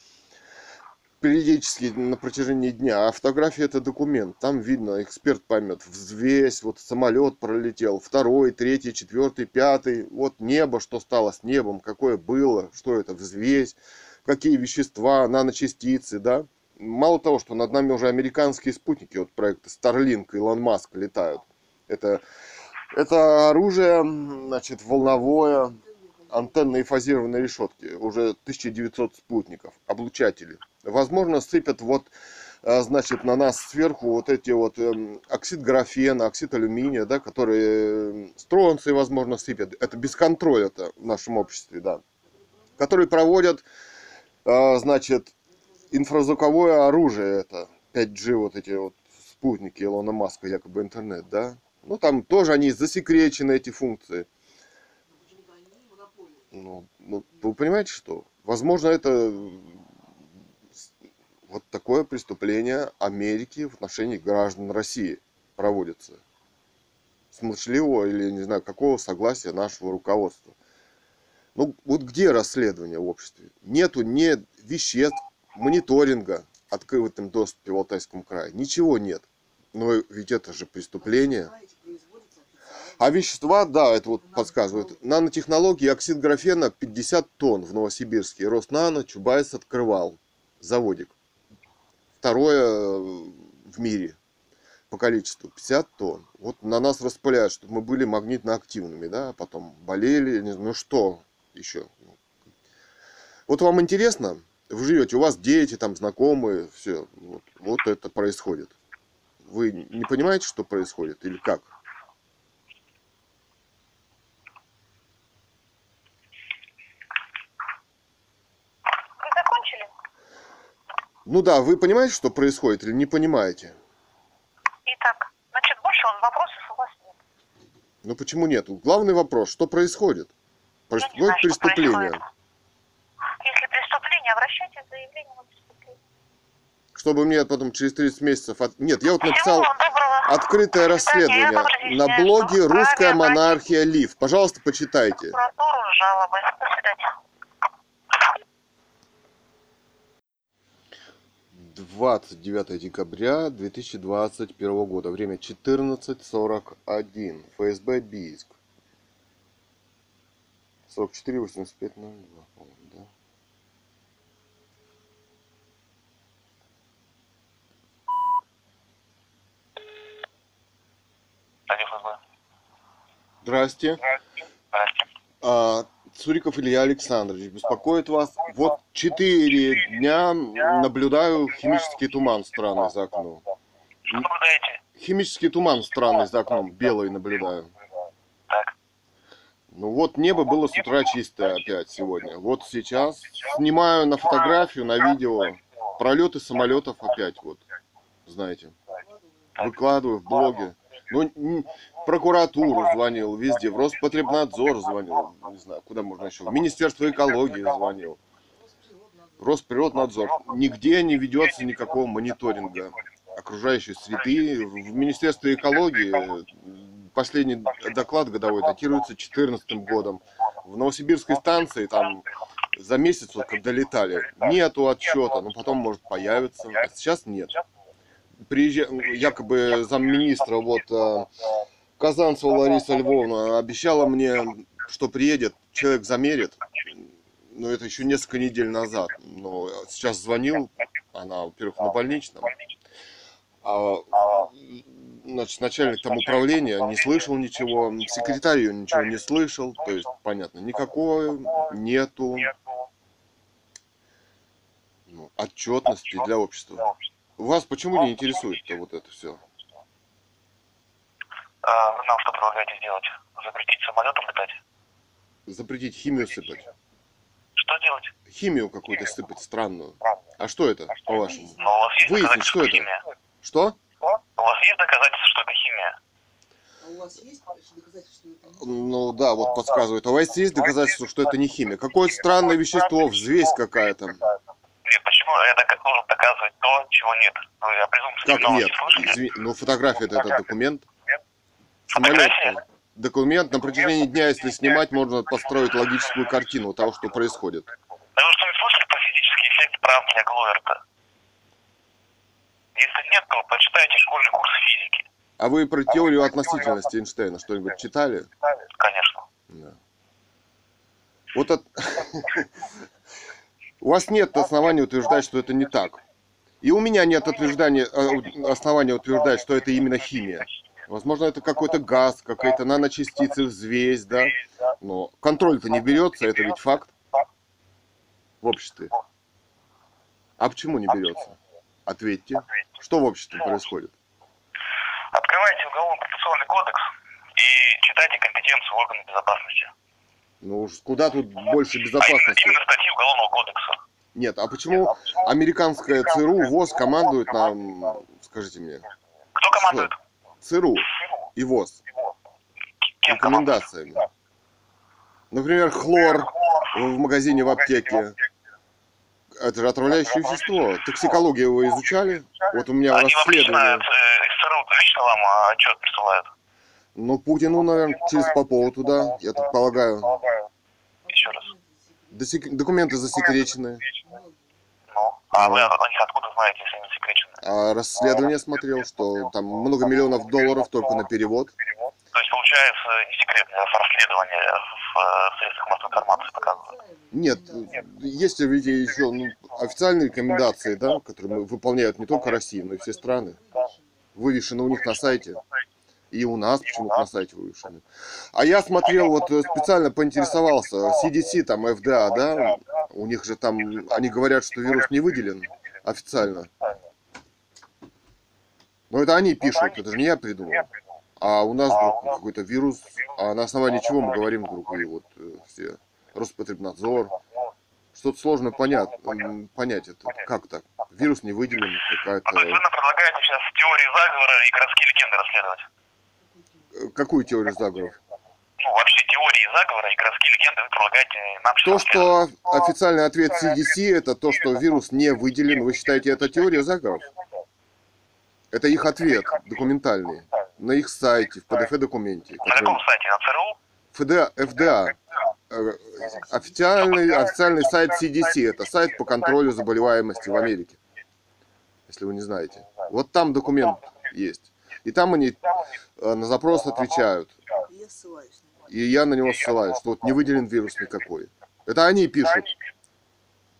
периодически на протяжении дня, а фотография это документ. Там видно, эксперт поймет, взвесь, вот самолет пролетел, второй, третий, четвертый, пятый, вот небо, что стало с небом, какое было, что это взвесь, какие вещества, наночастицы, да. Мало того, что над нами уже американские спутники, вот проекты Starlink, Илон Маск летают. Это, это оружие, значит, волновое, антенные фазированные решетки, уже 1900 спутников, облучатели. Возможно, сыпят вот, а, значит, на нас сверху вот эти вот эм, оксид графена, оксид алюминия, да, которые э, стронции, возможно, сыпят. Это без контроля это в нашем обществе, да. Которые проводят, а, значит, инфразвуковое оружие, это 5G, вот эти вот спутники Илона Маска, якобы интернет, да. Ну, там тоже они засекречены, эти функции. Ну, ну, вы понимаете, что? Возможно, это с- вот такое преступление Америки в отношении граждан России проводится. С молчаливого или, не знаю, какого согласия нашего руководства. Ну, вот где расследование в обществе? Нету ни веществ, мониторинга открытым доступе в Алтайском крае. Ничего нет. Но ведь это же преступление. А вещества, да, это вот подсказывают. Нанотехнологии, оксид графена 50 тонн в Новосибирске. Роснано, Чубайс открывал заводик. Второе э, в мире по количеству 50 тонн. Вот на нас распыляют, чтобы мы были магнитно-активными, да, а потом болели, ну что еще. Вот вам интересно, вы живете, у вас дети, там знакомые, все, вот, вот это происходит. Вы не понимаете, что происходит или как? Вы закончили? Ну да, вы понимаете, что происходит или не понимаете? Итак, значит, больше он вопросов у вас нет. Ну почему нет? Главный вопрос, что происходит? Происходит знаю, преступление. происходит. Если преступление, обращайтесь с заявлением о преступлении. Чтобы мне потом через 30 месяцев... от- Нет, я вот написал открытое расследование на блоге «Русская монархия Лив». Пожалуйста, почитайте. прокуратуру с жалобой. До свидания. 29 декабря 2021 года. Время 14.41. ФСБ Бийск. 44.85.02, по-моему, да? Здрасте. Здрасте. А, Цуриков Илья Александрович беспокоит вас. Вот четыре дня наблюдаю химический туман странный за окном. Что наблюдаете? Химический туман странный за окном, белый наблюдаю. Так. Ну вот небо было с утра чистое опять сегодня. Вот сейчас снимаю на фотографию, на видео пролеты самолетов опять вот, знаете. Выкладываю в блоге. Ну, прокуратуру звонил везде, в Роспотребнадзор звонил, не знаю, куда можно еще, в Министерство экологии звонил, Росприроднадзор. Нигде не ведется никакого мониторинга окружающей среды. В Министерстве экологии э, последний доклад годовой датируется 2014 годом. В Новосибирской станции там за месяц, вот, когда летали, нету отчета, но потом может появиться, а сейчас нет. Приезжа... Якобы замминистра вот э, Казанцева Лариса Львовна обещала мне, что приедет, человек замерит, но это еще несколько недель назад. Но сейчас звонил, она, во-первых, на больничном, а, значит, начальник там управления не слышал ничего, секретарь ее ничего не слышал, то есть, понятно, никакой нету ну, отчетности для общества. Вас почему не интересует-то вот это все? А нам что предлагаете сделать? Запретить самолетом летать? Запретить химию сыпать? Что делать? Химию какую-то сыпать странную. А что это, по-вашему? Но у вас есть Выяснить, доказательства, что что это? химия? Что? У вас есть доказательства, что это химия? А у вас есть доказательства, что это не Ну да, вот подсказывает. А у вас есть доказательства, что это не химия? Какое-то странное вещество, взвесь какая-то. Нет, почему я дока- должен доказывать то, чего нет? Вы о презумпции Как нет? слышали? Изви- Ну фотография это, это документ. Самолет. Фотография? Документ на протяжении дня, если снимать, можно построить логическую картину того, что происходит. Да вы что, не слышали про физический эффект Браунинга Гловерта? Если нет, то почитайте школьный курс физики. А вы про теорию относительности Эйнштейна что-нибудь читали? Конечно. Да. Вот от... (laughs) у вас нет оснований утверждать, что это не так. И у меня нет утверждания, э, основания утверждать, что это именно химия. Возможно, это какой-то газ, какие-то наночастицы, взвесь, да? Но контроль-то не берется, это ведь факт в обществе. А почему не берется? Ответьте. Что в обществе происходит? Открывайте уголовно-процессуальный кодекс и читайте компетенцию органов безопасности. Ну уж куда тут больше А безопасности? именно статьи уголовного кодекса. Нет, а почему американская ЦРУ, ВОЗ командует нам, скажите мне, Кто командует? ЦРУ и ВОЗ Кем рекомендациями? Например, хлор в магазине в аптеке. Это же отравляющее вещество. Токсикологию вы изучали? Вот у меня Они вам э, расследование. из ЦРУ лично вам а, отчет присылают? Ну, Путину, наверное, через Попова туда, я так полагаю. Еще раз. Досек- Документы засекречены. Ну, а вы о них откуда знаете, если они секречены? А расследование смотрел, что там много миллионов долларов только на перевод. То есть, получается, не секретное расследование в э, средствах массовой информации показывают. Нет, есть ведь еще ну, официальные рекомендации, да, которые выполняют не только Россия, но и все страны. Вывешены у них на сайте. И у нас почему-то на сайте вывешены. А я смотрел, вот э, специально поинтересовался, CDC, там, FDA, да, у них же там, они говорят, что вирус не выделен официально. Но это они пишут, это же не я придумал. А у нас вдруг какой-то вирус, а на основании чего мы говорим вдруг, и вот э, все, Роспотребнадзор. Что-то сложно понять, понять это. Как так? Вирус не выделен, А то есть какая-то... вы предлагаете сейчас теории заговора и городские легенды расследовать? Какую теорию заговоров? Ну, вообще теории заговора и городские легенды вы предлагаете нам То, что официальный ответ CDC, это то, что вирус не выделен, вы считаете, это теория заговоров? Это их ответ документальный. На их сайте, в PDF-документе. На каком сайте? На ЦРУ? ФДА, ФДА. э, Официальный, официальный сайт CDC. Это сайт по контролю заболеваемости в Америке. Если вы не знаете. Вот там документ есть. И там они э, на запрос отвечают. И я на него. Ссылаюсь, что вот не выделен вирус никакой. Это они пишут.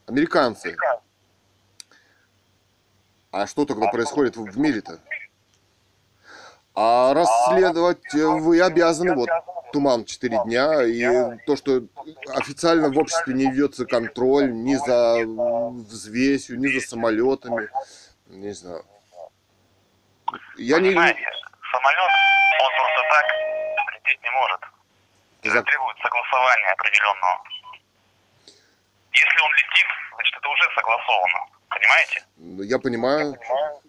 Американцы. А что тогда происходит в мире-то? А расследовать э, вы обязаны, вот, туман 4 дня, и то, что официально в обществе не ведется контроль ни за взвесью, ни за самолетами, не знаю. Я не... Понимаете, самолет, он просто так лететь не может. Это За- требует согласования определенного. Если он летит, значит это уже согласовано. Понимаете? Я понимаю.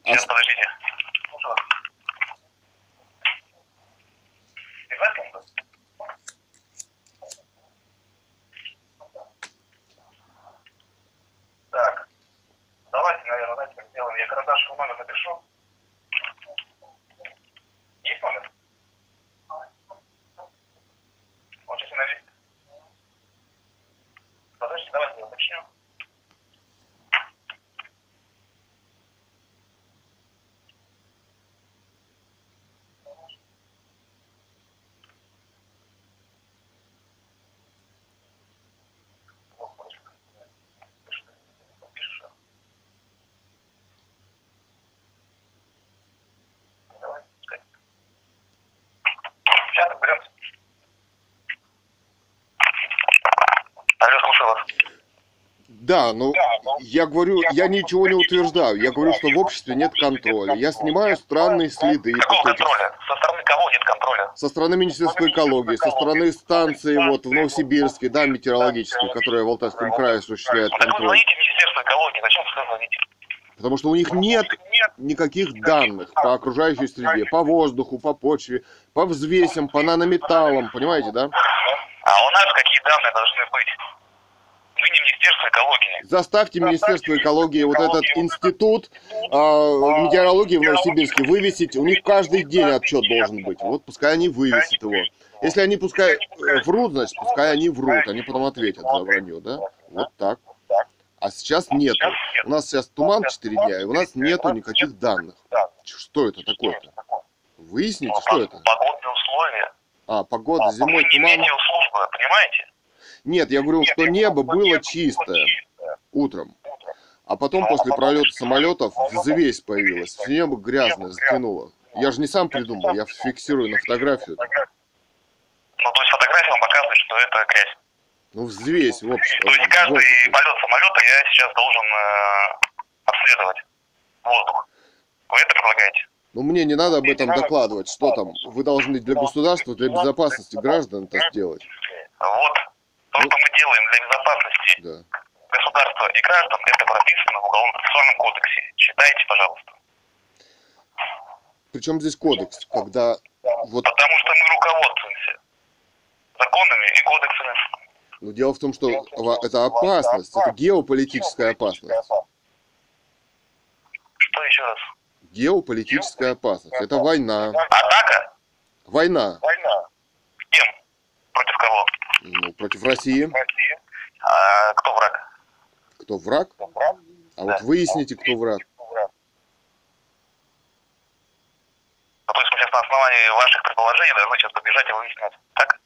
А Сейчас, с- подождите. Так, давайте, наверное, знаете, как сделаем. Я карандашку номер напишу. Есть номер? Вот если на лист. Подождите, давайте я уточню. Сейчас разберемся. Алло, слушаю вас. Да, ну я говорю, я ничего не утверждаю. Я говорю, что в обществе нет контроля. Я снимаю странные следы Какого контроля? Со стороны кого нет контроля? со стороны Министерства экологии, со стороны станции вот в Новосибирске, да, метеорологической, которая в Алтайском крае осуществляет Так вы контроль. звоните Министерство экологии, зачем вы звоните? Потому что у них нет никаких данных по окружающей среде, по воздуху, по почве, по взвесям, по нанометаллам, понимаете, да? А у нас какие данные должны быть? Министерство экологии. Заставьте Министерство экологии вот этот институт а, метеорологии в Новосибирске вывесить. У них каждый день отчет должен быть. Вот пускай они вывесят его. Если они пускай э, врут, значит, пускай они врут. Они потом ответят за вранье, да? Вот так. А сейчас нету. У нас сейчас туман 4 дня, и у нас нету никаких данных. Что это такое-то? Выясните, что это? Погодные условия. А, погода, зимой Мы не туман. метеослужба, понимаете? Нет, я говорю, что небо было чистое утром. А потом после пролета самолетов взвесь появилась. Все небо грязное, затянуло. Я же не сам придумал, я фиксирую на фотографию. Ну, то есть фотография вам показывает, что это грязь. Ну, взвесь, в общем. То есть каждый полет самолета я сейчас должен э, обследовать воздух. Вы это предлагаете? Ну, мне не надо об этом докладывать, что там. Вы должны для государства, для безопасности граждан это сделать. Вот. То, что мы делаем для безопасности Да. государства и граждан, это прописано в Уголовно-процессуальном кодексе. Читайте, пожалуйста. Причем здесь кодекс, когда вот, Потому что мы руководствуемся законами и кодексами. ну, дело в том, что это опасность, это геополитическая опасность. Что еще раз? Геополитическая опасность. Это война. Атака? Война. Война. С кем? Против кого? Ну, против России. Россия. А кто враг? Кто враг? А вот выясните, кто враг. Ну, то есть мы сейчас на основании ваших предположений должны сейчас побежать и выяснять. Так?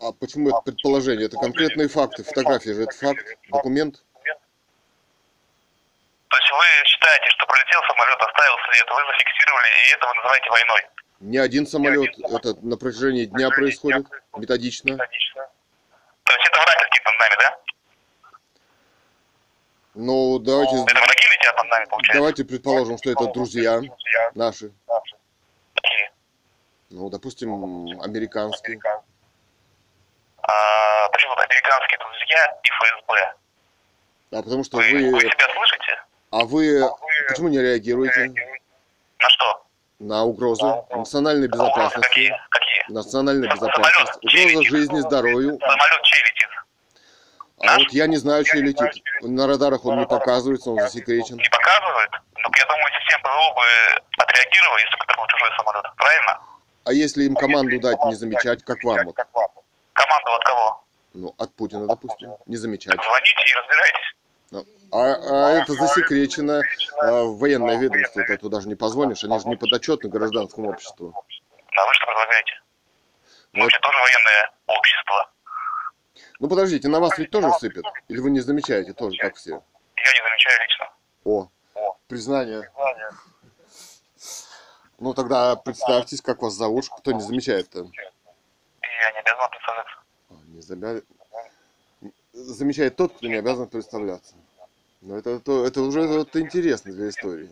А почему это предположение? Это конкретные факты. Фотография же это факт, документ. То есть вы считаете, что пролетел самолет, оставил след, вы зафиксировали, и это вы называете войной? Не один самолет, это на протяжении дня происходит, методично. То есть это враг летит над нами, да? Ну, давайте, Это враги летят над нами, получается? давайте предположим, что это друзья наши. Какие? Ну, допустим, американские. А, почему американские друзья и ФСБ? А потому что Вы, вы вы... себя слышите? А вы почему не реагируете На что? На угрозы национальной безопасности? какие? Какие? Национальной безопасности. Угроза жизни, здоровью. Самолет чей летит? А вот я не знаю, чей летит. На радарах он не показывается, он засекречен. Не показывает? Ну, я думаю, система ПВО бы отреагировала, если бы это был чужой самолет. Правильно? А если им команду дать не замечать, как вам? Вот? Команду от кого? Ну, от Путина, допустим, не замечать. Звоните и разбирайтесь. Ну, А, а это засекречено а, в военное ведомство, это туда же не позвонишь, они же не подотчетны гражданскому обществу. А вы что предлагаете? Ну, Вообще тоже военное общество. Ну подождите, на вас ведь тоже сыпят? Или вы не замечаете тоже, как все? Я не замечаю лично. О, признание. Ну тогда представьтесь, как вас зовут, кто не замечает-то. Я не обязан представляться. А, Не забя- Замечает тот, кто не обязан представляться. Но это, это, это уже это интересно для истории.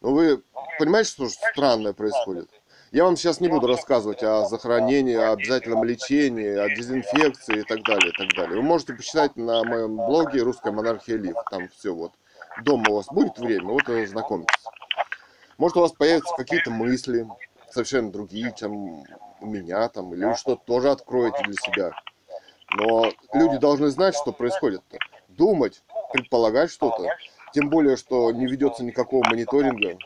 Но вы понимаете, что странное происходит? Я вам сейчас не буду рассказывать о захоронении, о обязательном лечении, о дезинфекции и так далее, и так далее. Вы можете почитать на моем блоге «Русская монархия Лив». Там все вот. Дома у вас будет время, вот и знакомитесь. Может, у вас появятся какие-то мысли, совершенно другие, чем у меня там, или вы что-то тоже откроете для себя. Но люди должны знать, что происходит-то. Думать, предполагать что-то. Тем более, что не ведется никакого мониторинга.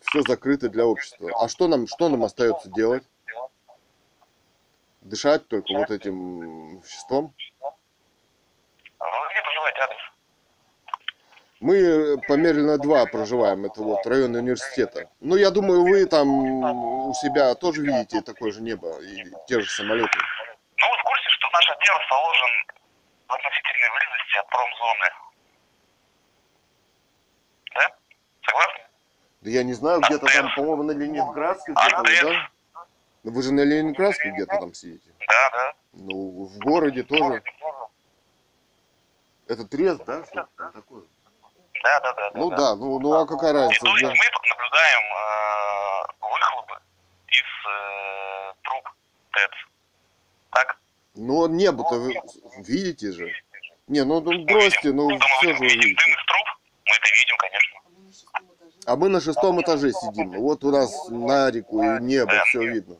Все закрыто для общества. А что нам, что нам остается делать? Дышать только вот этим веществом? Мы по Мерлина 2 проживаем, это вот район университета. Ну, я думаю, вы там у себя тоже видите такое же небо и те же самолеты. Ну, вы в курсе, что наш отдел расположен в относительной близости от промзоны? Да? Согласны? Да я не знаю, где-то там, по-моему, на Ленинградской где-то, да? Ну, Вы же на Ленинградской где-то там сидите. Да, да. Ну, в городе тоже. Это трест, да? Что там такое? Да, да, да. Ну да, ну, ну а какая И разница? то есть да? мы тут наблюдаем э, выхлопы из э, труб ТЭЦ. Так? Ну, небо-то вы видите же. Не, ну, ну бросьте, ну все же видите. дым из труб? Мы это видим, конечно. А мы на шестом этаже. Сидим. Вот у нас на реку и небо, все видно.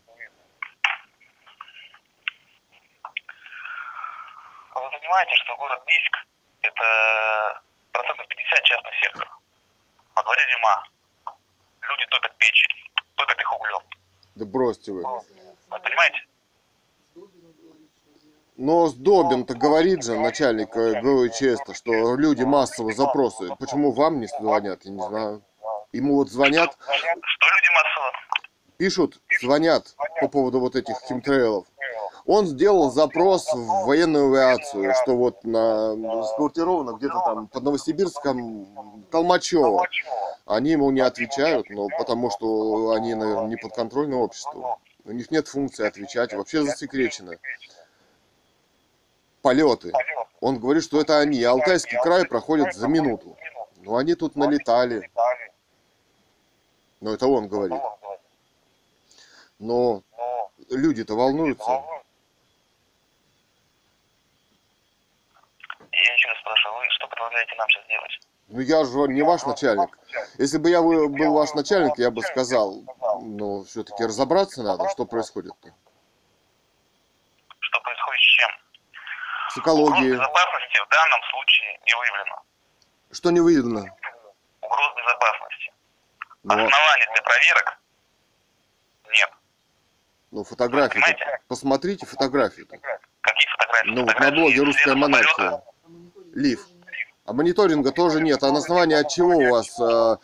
А Вы понимаете, что город Бийск – это процентов 50 частный сектор. Во дворе зима. Люди топят печи, топят их углем. Да бросьте вы. Вы понимаете? Но Сдобин-то говорит же, начальник э, ГОЧС, -то, что люди массово запросы. Почему вам не звонят, я не знаю. Ему вот звонят, Что люди массово? пишут, звонят по поводу вот этих химтрейлов. Он сделал запрос в военную авиацию, что вот на сквартировано где-то там под Новосибирском Толмачево. Они ему не отвечают, но потому что они, наверное, не подконтрольны обществу. У них нет функции отвечать, вообще засекречено. Полеты. Он говорит, что это они. Алтайский край проходит за минуту. Но они тут налетали. Но это он говорит. Но люди-то волнуются. Я еще раз спрашиваю, вы что предлагаете нам сейчас делать? Ну я же не ваш начальник. Если бы я был ваш начальник, я бы сказал, ну все-таки разобраться надо, что происходит-то. Что происходит с чем? С Угроз безопасности в данном случае не выявлено. Что не видно? Угроз безопасности. Ну, Оснований для проверок нет. ну фотографии. Посмотрите фотографии-то. Какие фотографии? Ну вот на Фотографии блоге «Русская монархия». Лив. А мониторинга тоже нет. А на основании от чего у вас, а,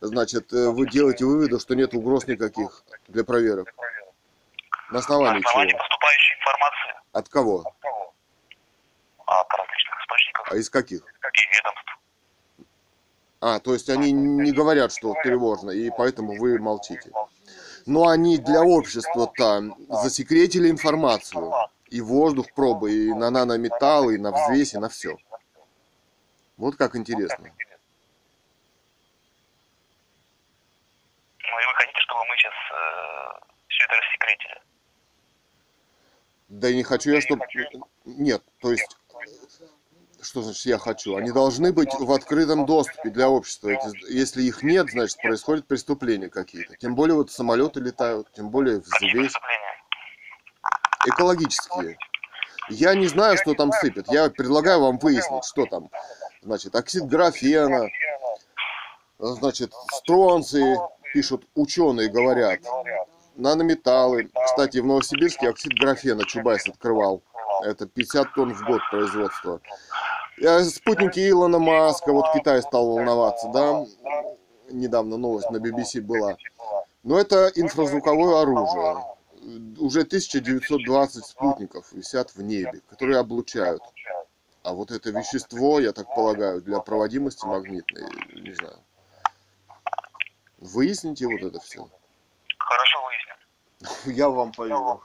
значит, э, вы делаете выводы, что нет угроз никаких для проверок? На На основании основании чего? поступающей информации От кого? от различных источников, А из каких? каких ведомств. А, то есть они не говорят, что тревожно, и поэтому вы молчите. Но они для общества-то засекретили информацию. И воздух пробы, и на нанометаллы, и на взвесь, и на все. Вот как интересно. Ну и вы хотите, чтобы мы сейчас все это рассекретили? Да и не хочу я, чтобы... Нет, то есть... Что значит я хочу? Они должны быть в открытом доступе для общества. Если их нет, значит происходят преступления какие-то. Тем более вот самолеты летают, тем более взвесь. экологические. Я не знаю, что там сыпят. Я предлагаю вам выяснить, что там. Значит, оксид графена, значит, стронции, пишут ученые, говорят. Нанометаллы. Кстати, в Новосибирске оксид графена Чубайс открывал. Это 50 тонн в год производства. Я- Спутники Илона Маска, вот Китай стал волноваться, да? Недавно новость на BBC была. Но это инфразвуковое оружие. Уже 1920 спутников висят в небе, которые облучают. А вот это вещество, я так полагаю, для проводимости магнитной, не знаю. Выясните вот это все. Хорошо выясним. (laughs) Я вам поверю.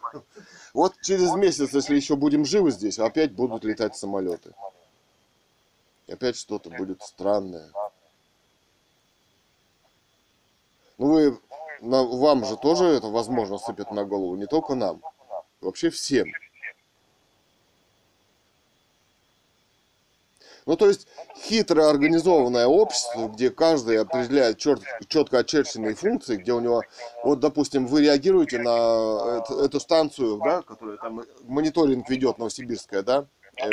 Вот через месяц, если еще будем живы здесь, опять будут летать самолеты. Опять что-то будет странное. Ну вы, на- вам же тоже это возможно сыпет на голову, не только нам. Вообще всем. Ну, то есть, хитро организованное общество, где каждый определяет чет- четко очерченные функции, где у него, вот, допустим, вы реагируете на эту, станцию, да, которая там мониторинг ведет Новосибирская, да,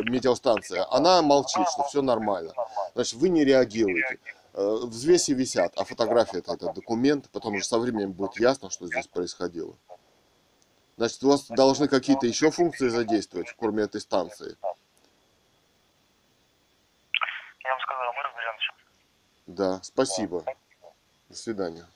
метеостанция, она молчит, что все нормально. Значит, вы не реагируете. Э, Взвеси висят, а фотография это, это документ, потом уже со временем будет ясно, что здесь происходило. Значит, у вас должны какие-то еще функции задействовать, кроме этой станции. Я вам сказал, мы разберемся. Да, спасибо. До свидания.